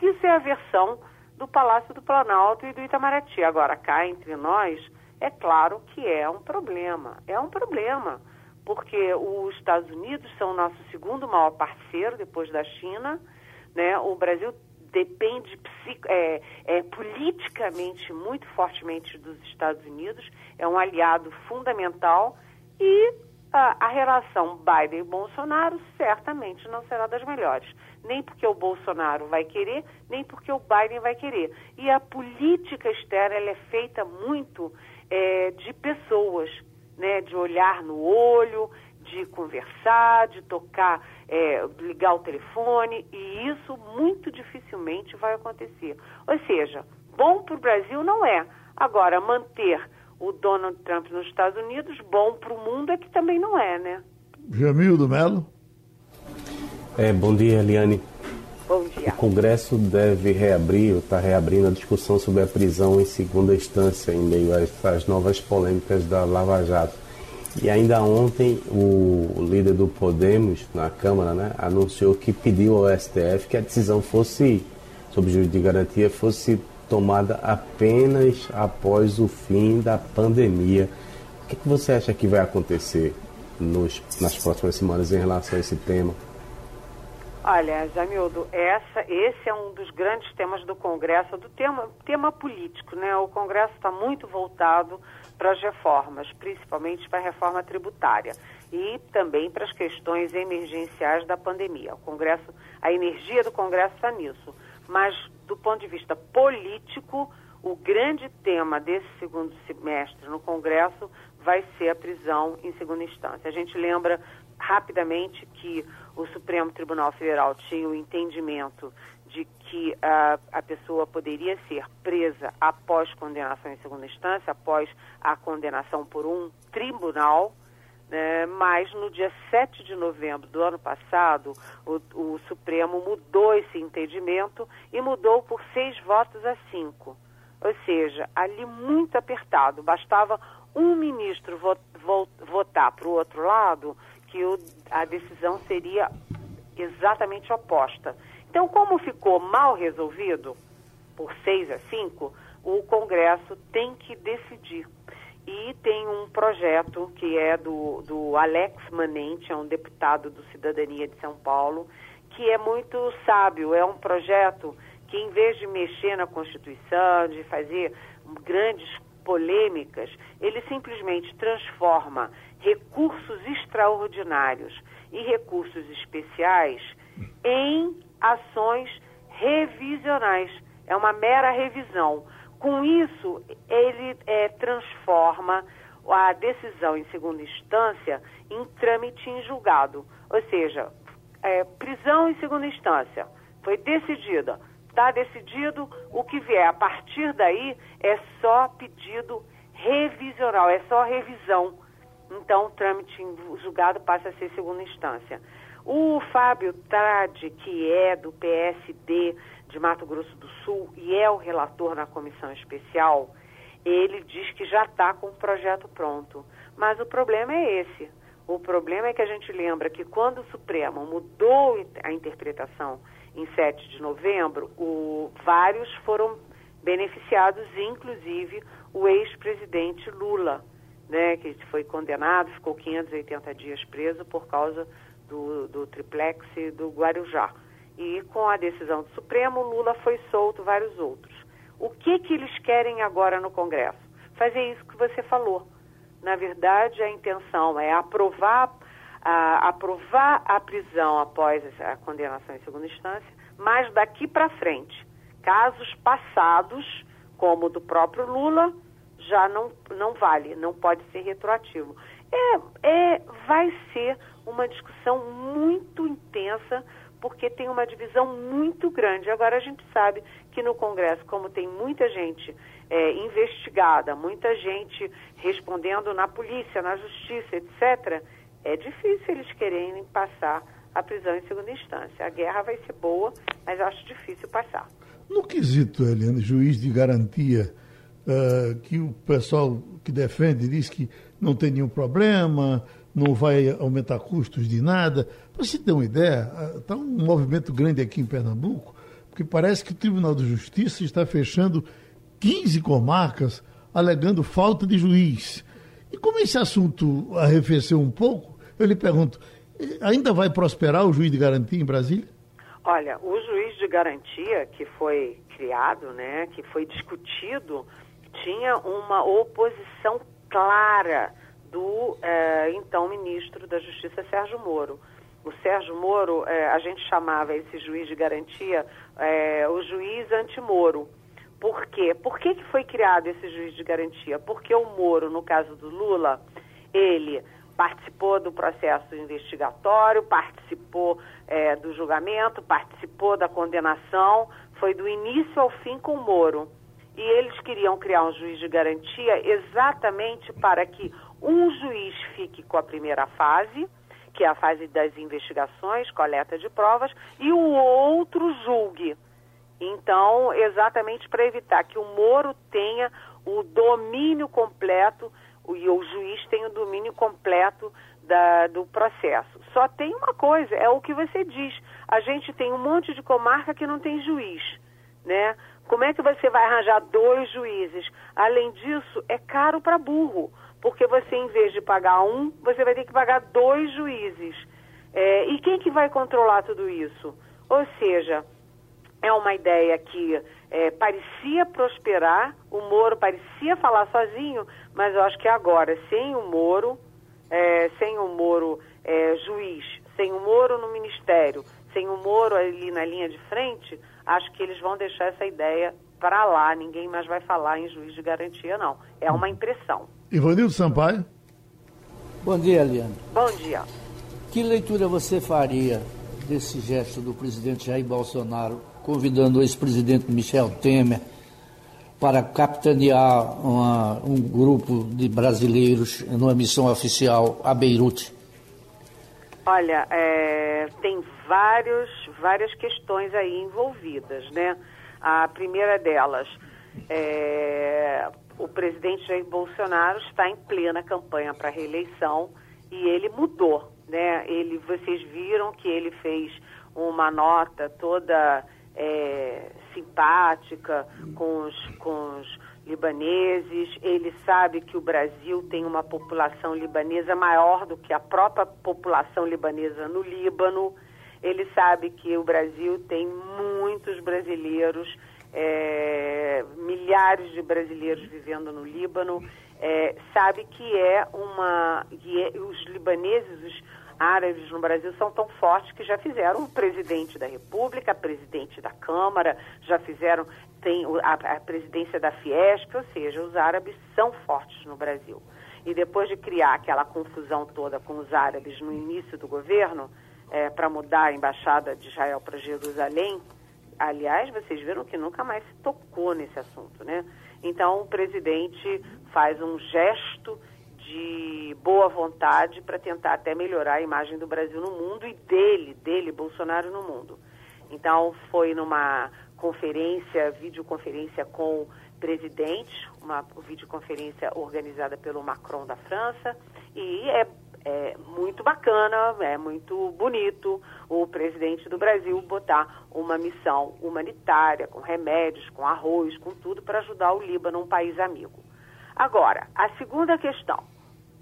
Isso é a versão do Palácio do Planalto e do Itamaraty. Agora, cá entre nós, é claro que é um problema. É um problema, porque os Estados Unidos são o nosso segundo maior parceiro depois da China. Né? O Brasil depende é, é, politicamente muito fortemente dos Estados Unidos, é um aliado fundamental e a, a relação Biden e Bolsonaro certamente não será das melhores. Nem porque o Bolsonaro vai querer, nem porque o Biden vai querer. E a política externa é feita muito é, de pessoas, né, de olhar no olho, de conversar, de tocar, é, ligar o telefone, e isso muito dificilmente vai acontecer. Ou seja, bom para o Brasil não é. Agora, manter o Donald Trump nos Estados Unidos, bom para o mundo é que também não é, né? Jamildo Melo. É, bom dia, Eliane. Bom dia. O Congresso deve reabrir, ou está reabrindo a discussão sobre a prisão em segunda instância, em meio às novas polêmicas da Lava Jato. E ainda ontem o líder do Podemos na Câmara né, anunciou que pediu ao STF que a decisão fosse, sobre jurídico de garantia, fosse tomada apenas após o fim da pandemia. O que, que você acha que vai acontecer nos, nas próximas semanas em relação a esse tema? Olha, Jamildo, essa, esse é um dos grandes temas do Congresso, do tema, tema político, né? O Congresso está muito voltado para as reformas, principalmente para a reforma tributária e também para as questões emergenciais da pandemia. O Congresso, a energia do Congresso está nisso. Mas, do ponto de vista político, o grande tema desse segundo semestre no Congresso vai ser a prisão em segunda instância. A gente lembra rapidamente que o Supremo Tribunal Federal tinha o entendimento de que uh, a pessoa poderia ser presa após condenação em segunda instância, após a condenação por um tribunal, né? mas no dia 7 de novembro do ano passado, o, o Supremo mudou esse entendimento e mudou por seis votos a cinco. Ou seja, ali muito apertado, bastava um ministro vo, vo, votar para o outro lado que o, a decisão seria exatamente oposta. Então, como ficou mal resolvido, por 6 a 5, o Congresso tem que decidir. e tem um projeto que é do, do Alex Manente, é um deputado do Cidadania de São Paulo, que é muito sábio. É um projeto que, em vez de mexer na Constituição, de fazer grandes polêmicas, ele simplesmente transforma recursos extraordinários e recursos especiais em ações revisionais. É uma mera revisão. Com isso, ele é, transforma a decisão em segunda instância em trâmite em julgado. Ou seja, é, prisão em segunda instância. Foi decidida. Está decidido, o que vier a partir daí é só pedido revisional, é só revisão. Então, o trâmite julgado passa a ser segunda instância. O Fábio Trade, que é do PSD de Mato Grosso do Sul e é o relator na comissão especial, ele diz que já está com o projeto pronto. Mas o problema é esse. O problema é que a gente lembra que quando o Supremo mudou a interpretação em 7 de novembro, o, vários foram beneficiados, inclusive o ex-presidente Lula, né, que foi condenado, ficou 580 dias preso por causa do, do triplex do Guarujá. E com a decisão do Supremo, Lula foi solto, vários outros. O que, que eles querem agora no Congresso? Fazer isso que você falou. Na verdade, a intenção é aprovar a, aprovar a prisão após a condenação em segunda instância, mas daqui para frente, casos passados, como o do próprio Lula, já não, não vale, não pode ser retroativo. É, é, vai ser uma discussão muito intensa, porque tem uma divisão muito grande. Agora, a gente sabe que no Congresso, como tem muita gente é, investigada, muita gente respondendo na polícia, na justiça, etc., é difícil eles quererem passar a prisão em segunda instância. A guerra vai ser boa, mas acho difícil passar. No quesito, Helena, juiz de garantia, uh, que o pessoal que defende diz que não tem nenhum problema, não vai aumentar custos de nada. Para você ter uma ideia, está um movimento grande aqui em Pernambuco, porque parece que o Tribunal de Justiça está fechando 15 comarcas alegando falta de juiz. E como esse assunto arrefeceu um pouco, eu lhe pergunto, ainda vai prosperar o juiz de garantia em Brasília? Olha, o juiz de garantia que foi criado, né, que foi discutido, tinha uma oposição clara do eh, então ministro da Justiça, Sérgio Moro. O Sérgio Moro, eh, a gente chamava esse juiz de garantia eh, o juiz anti-Moro. Por quê? Por que, que foi criado esse juiz de garantia? Porque o Moro, no caso do Lula, ele participou do processo investigatório, participou do julgamento, participou da condenação, foi do início ao fim com o Moro. E eles queriam criar um juiz de garantia exatamente para que um juiz fique com a primeira fase, que é a fase das investigações, coleta de provas, e o outro julgue. Então, exatamente para evitar que o Moro tenha o domínio completo e o juiz tenha o domínio completo da, do processo. Só tem uma coisa, é o que você diz. A gente tem um monte de comarca que não tem juiz, né? Como é que você vai arranjar dois juízes? Além disso, é caro para burro porque você, em vez de pagar um, você vai ter que pagar dois juízes. É, e quem que vai controlar tudo isso? Ou seja, é uma ideia que é, parecia prosperar, o Moro parecia falar sozinho, mas eu acho que agora, sem o Moro, é, sem o Moro é, juiz, sem o Moro no ministério, sem o Moro ali na linha de frente, acho que eles vão deixar essa ideia para lá. Ninguém mais vai falar em juiz de garantia, não. É uma impressão. Ivanildo Sampaio. Bom dia, Eliane. Bom dia. Que leitura você faria desse gesto do presidente Jair Bolsonaro convidando o ex-presidente Michel Temer para capitanear uma, um grupo de brasileiros numa missão oficial a Beirute? Olha, é, tem vários, várias questões aí envolvidas, né? A primeira delas, é, o presidente Jair Bolsonaro está em plena campanha para reeleição e ele mudou, né? Ele, vocês viram que ele fez uma nota toda é, simpática com os, com os libaneses, ele sabe que o Brasil tem uma população libanesa maior do que a própria população libanesa no Líbano, ele sabe que o Brasil tem muitos brasileiros, é, milhares de brasileiros vivendo no Líbano, é, sabe que é uma. É, os libaneses, os árabes no Brasil são tão fortes que já fizeram o presidente da República, presidente da Câmara, já fizeram tem a, a presidência da Fiesp, ou seja, os árabes são fortes no Brasil. E depois de criar aquela confusão toda com os árabes no início do governo, é, para mudar a embaixada de Israel para Jerusalém, aliás, vocês viram que nunca mais se tocou nesse assunto, né? Então, o presidente faz um gesto de boa vontade para tentar até melhorar a imagem do Brasil no mundo e dele, dele, Bolsonaro, no mundo. Então, foi numa conferência, videoconferência com presidentes, uma videoconferência organizada pelo Macron da França, e é, é muito bacana, é muito bonito o presidente do Brasil botar uma missão humanitária, com remédios, com arroz, com tudo, para ajudar o Líbano, um país amigo. Agora, a segunda questão.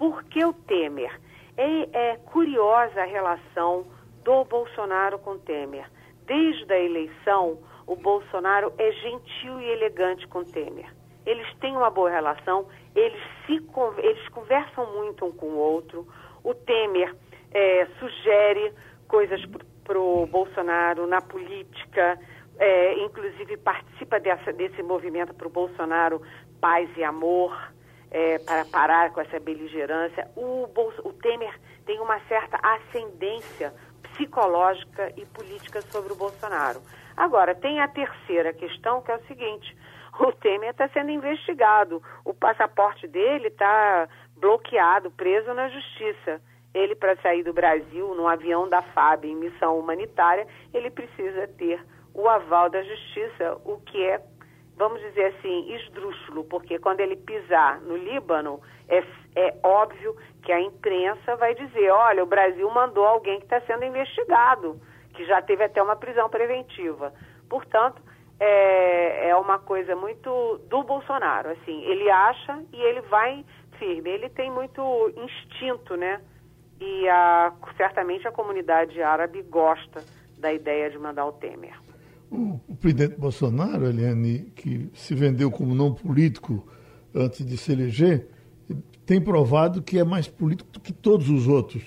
Por que o Temer? É, é curiosa a relação do Bolsonaro com Temer. Desde a eleição, o Bolsonaro é gentil e elegante com Temer. Eles têm uma boa relação, eles, se, eles conversam muito um com o outro. O Temer é, sugere coisas para o Bolsonaro na política, é, inclusive participa dessa, desse movimento para o Bolsonaro Paz e Amor é, para parar com essa beligerância. O, Bolso, o Temer tem uma certa ascendência psicológica e política sobre o Bolsonaro. Agora, tem a terceira questão, que é o seguinte: o Temer está sendo investigado, o passaporte dele está bloqueado, preso na justiça. Ele, para sair do Brasil num avião da FAB em missão humanitária, ele precisa ter o aval da justiça, o que é vamos dizer assim, esdrúxulo, porque quando ele pisar no Líbano, é, é óbvio que a imprensa vai dizer: olha, o Brasil mandou alguém que está sendo investigado, que já teve até uma prisão preventiva. Portanto, é, é uma coisa muito do Bolsonaro, assim, ele acha e ele vai firme. Ele tem muito instinto, né? E a, certamente a comunidade árabe gosta da ideia de mandar o Temer. O, presidente Bolsonaro, Eliane, que se vendeu como não político antes de se eleger, tem provado que é mais político do que todos os outros.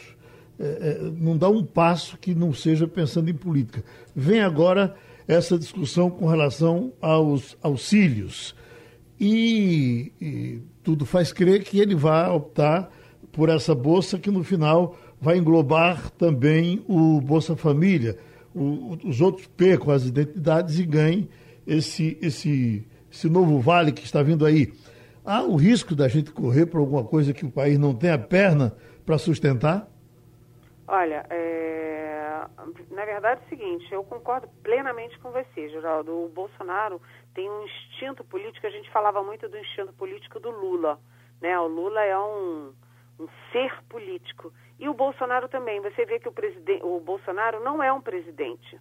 É, é, não dá um passo que não seja pensando em política. Vem agora essa discussão com relação aos auxílios. E, e, tudo faz crer que ele vai optar por essa bolsa que no final vai englobar também o Bolsa Família o, os outros percam as identidades e ganhem esse, esse, esse novo vale que está vindo aí. Há o risco da gente correr por alguma coisa que o país não tem a perna para sustentar? Olha, é... na verdade é o seguinte, eu concordo plenamente com você, Geraldo. O Bolsonaro tem um instinto político, a gente falava muito do instinto político do Lula. Né? O Lula é um, um ser político. E o Bolsonaro também. Você vê que o, o Bolsonaro não é um presidente.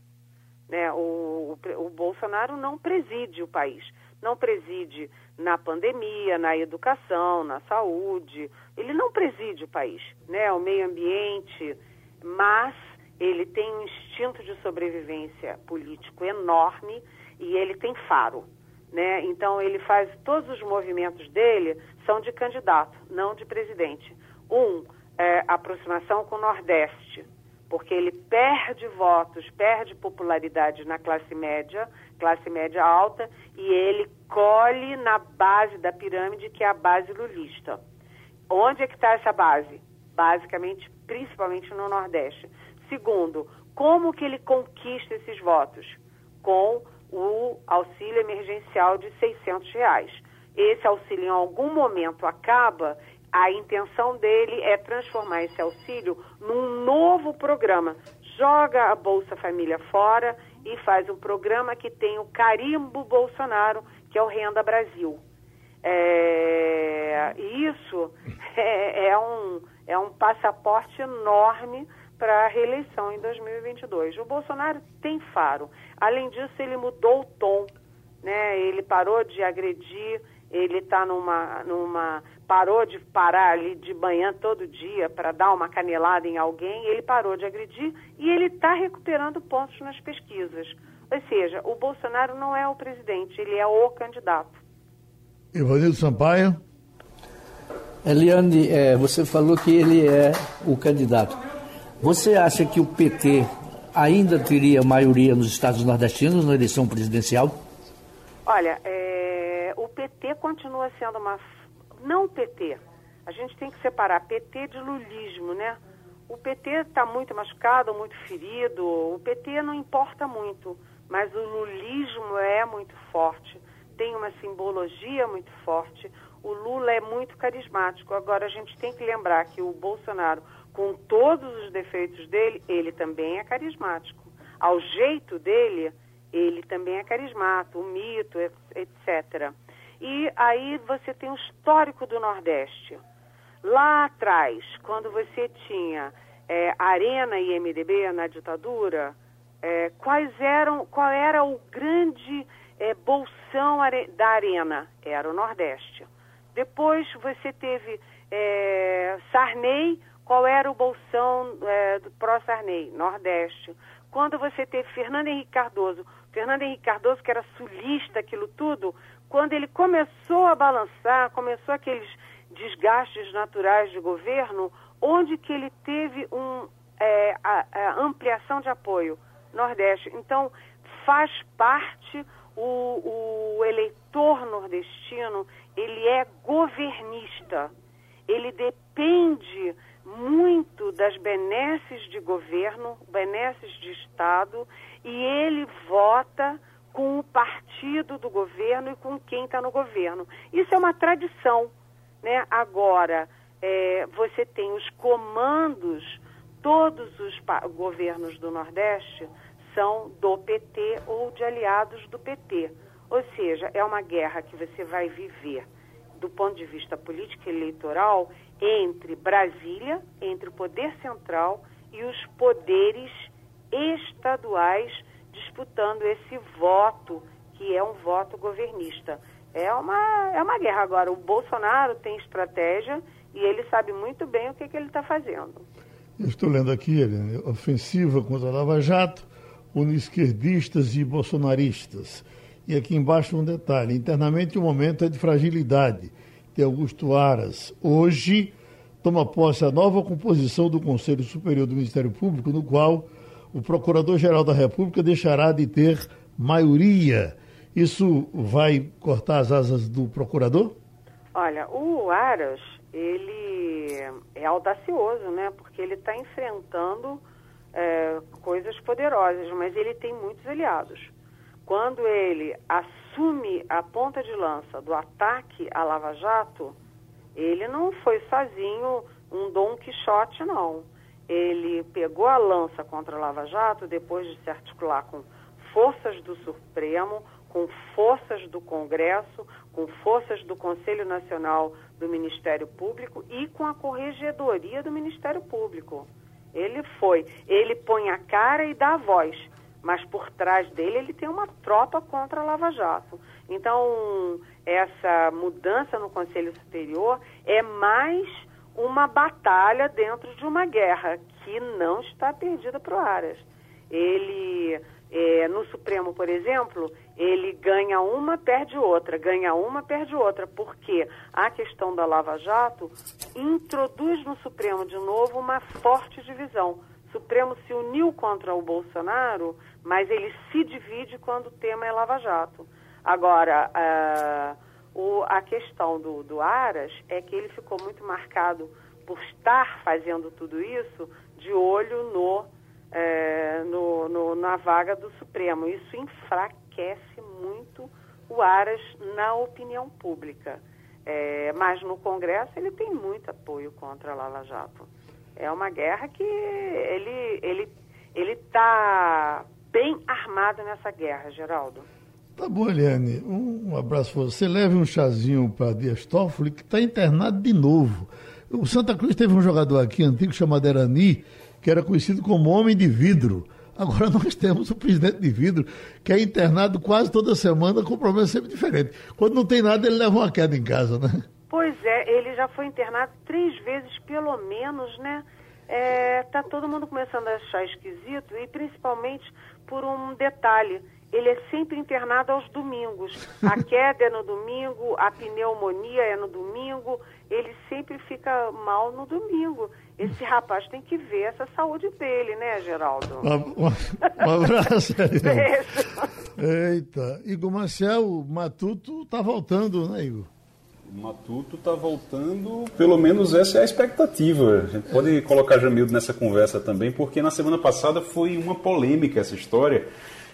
Né? O, o, o Bolsonaro não preside o país. Não preside na pandemia, na educação, na saúde. Ele não preside o país, né? o meio ambiente, mas ele tem um instinto de sobrevivência político enorme e ele tem faro. Né? Então ele faz todos os movimentos dele são de candidato, não de presidente. Um, é, aproximação com o Nordeste, porque ele perde votos, perde popularidade na classe média, classe média alta, e ele colhe na base da pirâmide, que é a base lulista. Onde é que está essa base? Basicamente, principalmente no Nordeste. Segundo, como que ele conquista esses votos? Com o auxílio emergencial de 600 reais. Esse auxílio em algum momento acaba a intenção dele é transformar esse auxílio num novo programa. Joga a Bolsa Família fora e faz um programa que tem o carimbo Bolsonaro, que é o Renda Brasil. É, isso (laughs) é, é, um, é um passaporte enorme para a reeleição em 2022. O Bolsonaro tem faro. Além disso, ele mudou o tom. Né? Ele parou de agredir ele está numa, numa. parou de parar ali de manhã todo dia para dar uma canelada em alguém, ele parou de agredir e ele está recuperando pontos nas pesquisas. Ou seja, o Bolsonaro não é o presidente, ele é o candidato. Ivanildo Sampaio. Eliane, é, você falou que ele é o candidato. Você acha que o PT ainda teria maioria nos estados nordestinos na eleição presidencial? Olha, é, o PT continua sendo uma. Não o PT. A gente tem que separar PT de lulismo, né? O PT está muito machucado, muito ferido. O PT não importa muito, mas o lulismo é muito forte. Tem uma simbologia muito forte. O Lula é muito carismático. Agora, a gente tem que lembrar que o Bolsonaro, com todos os defeitos dele, ele também é carismático. Ao jeito dele, ele também é carismático, o mito, etc. E aí você tem o histórico do Nordeste. Lá atrás, quando você tinha é, Arena e MDB na ditadura, é, quais eram, qual era o grande é, bolsão da Arena? Era o Nordeste. Depois você teve é, Sarney, qual era o bolsão é, do pró-Sarney? Nordeste. Quando você teve Fernando Henrique Cardoso, Fernando Henrique Cardoso, que era sulista, aquilo tudo, quando ele começou a balançar, começou aqueles desgastes naturais de governo, onde que ele teve um, é, a ampliação de apoio? Nordeste. Então, faz parte o, o eleitor nordestino, ele é governista. Ele depende muito das benesses de governo, benesses de Estado, e ele vota com o partido do governo e com quem está no governo. Isso é uma tradição. Né? Agora, é, você tem os comandos, todos os governos do Nordeste são do PT ou de aliados do PT. Ou seja, é uma guerra que você vai viver do ponto de vista político e eleitoral entre Brasília, entre o poder central e os poderes estaduais disputando esse voto, que é um voto governista. É uma, é uma guerra. Agora, o Bolsonaro tem estratégia e ele sabe muito bem o que, que ele está fazendo. Eu estou lendo aqui, Helene, ofensiva contra a Lava Jato, une esquerdistas e bolsonaristas. E aqui embaixo um detalhe: internamente o momento é de fragilidade de Augusto Aras. Hoje toma posse a nova composição do Conselho Superior do Ministério Público, no qual o Procurador-Geral da República deixará de ter maioria. Isso vai cortar as asas do procurador? Olha, o Aras, ele é audacioso, né? Porque ele está enfrentando é, coisas poderosas, mas ele tem muitos aliados. Quando ele assume a ponta de lança do ataque à Lava Jato, ele não foi sozinho um Dom Quixote, não. Ele pegou a lança contra a Lava Jato depois de se articular com forças do Supremo, com forças do Congresso, com forças do Conselho Nacional do Ministério Público e com a Corregedoria do Ministério Público. Ele foi, ele põe a cara e dá a voz mas por trás dele ele tem uma tropa contra a Lava Jato. Então, essa mudança no Conselho Superior é mais uma batalha dentro de uma guerra que não está perdida para o Aras. Ele, é, no Supremo, por exemplo, ele ganha uma, perde outra, ganha uma, perde outra, porque a questão da Lava Jato introduz no Supremo de novo uma forte divisão. O Supremo se uniu contra o Bolsonaro mas ele se divide quando o tema é Lava Jato. Agora, uh, o, a questão do, do Aras é que ele ficou muito marcado por estar fazendo tudo isso de olho no, é, no, no, na vaga do Supremo. Isso enfraquece muito o Aras na opinião pública. É, mas no Congresso ele tem muito apoio contra a Lava Jato. É uma guerra que ele ele ele está bem armado nessa guerra, Geraldo. Tá bom, Eliane. Um, abraço para você. Leve um chazinho para Dias Toffoli, que está internado de novo. O Santa Cruz teve um jogador aqui antigo chamado Erani, que era conhecido como Homem de Vidro. Agora (laughs) nós temos o presidente de vidro, que é internado quase toda semana com um problema sempre diferente. Quando não tem nada, ele leva uma queda em casa, né? Pois é, ele já foi internado três vezes, pelo menos, né? É, tá todo mundo começando a achar esquisito, e principalmente por um detalhe. Ele é sempre internado aos domingos. A (laughs) queda é no domingo, a pneumonia é no domingo, ele sempre fica mal no domingo. Esse rapaz tem que ver essa saúde dele, né, Geraldo? Um, um, abraço. (laughs) Eita, Igor Marcel, Matuto tá voltando, né, Igor? O Matuto está voltando, pelo menos essa é a expectativa. A gente pode colocar Jamildo nessa conversa também, porque na semana passada foi uma polêmica essa história,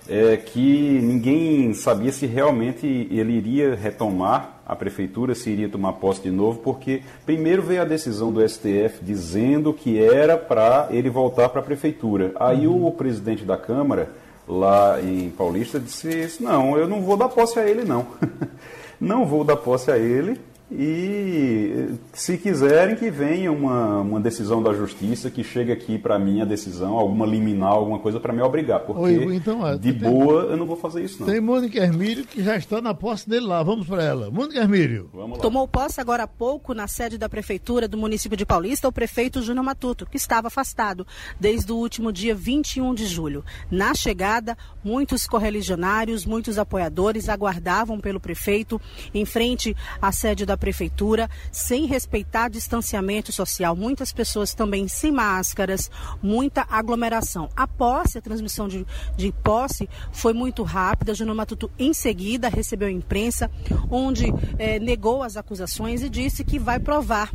é, que ninguém sabia se realmente ele iria retomar a prefeitura, se iria tomar posse de novo, porque primeiro veio a decisão do STF dizendo que era para ele voltar para a prefeitura. Aí uhum. o presidente da Câmara, lá em Paulista, disse: Não, eu não vou dar posse a ele, não. (laughs) não vou dar posse a ele e se quiserem que venha uma, uma decisão da justiça, que chegue aqui para mim a decisão, alguma liminar, alguma coisa para me obrigar. Porque Oi, então, é, de tem, boa eu não vou fazer isso não. Tem Mônica Hermílio que já está na posse dele lá. Vamos para ela. Mônica Hermílio. Tomou posse agora há pouco na sede da prefeitura do município de Paulista o prefeito Júnior Matuto, que estava afastado desde o último dia 21 de julho. Na chegada, muitos correligionários, muitos apoiadores aguardavam pelo prefeito em frente à sede da prefeitura, sem respeitar distanciamento social. Muitas pessoas também sem máscaras, muita aglomeração. A posse, a transmissão de, de posse foi muito rápida. Júnior Matuto, em seguida, recebeu a imprensa, onde eh, negou as acusações e disse que vai provar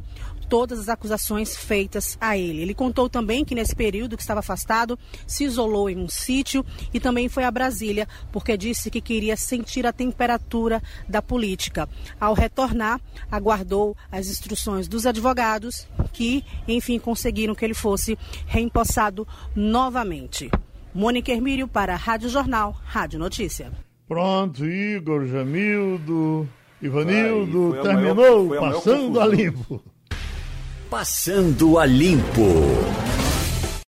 todas as acusações feitas a ele. Ele contou também que nesse período que estava afastado, se isolou em um sítio e também foi a Brasília, porque disse que queria sentir a temperatura da política. Ao retornar, aguardou as instruções dos advogados que, enfim, conseguiram que ele fosse reempossado novamente. Mônica Hermírio para a Rádio Jornal, Rádio Notícia. Pronto, Igor, Jamildo, Ivanildo, terminou maior, passando a limpo. Passando a Limpo.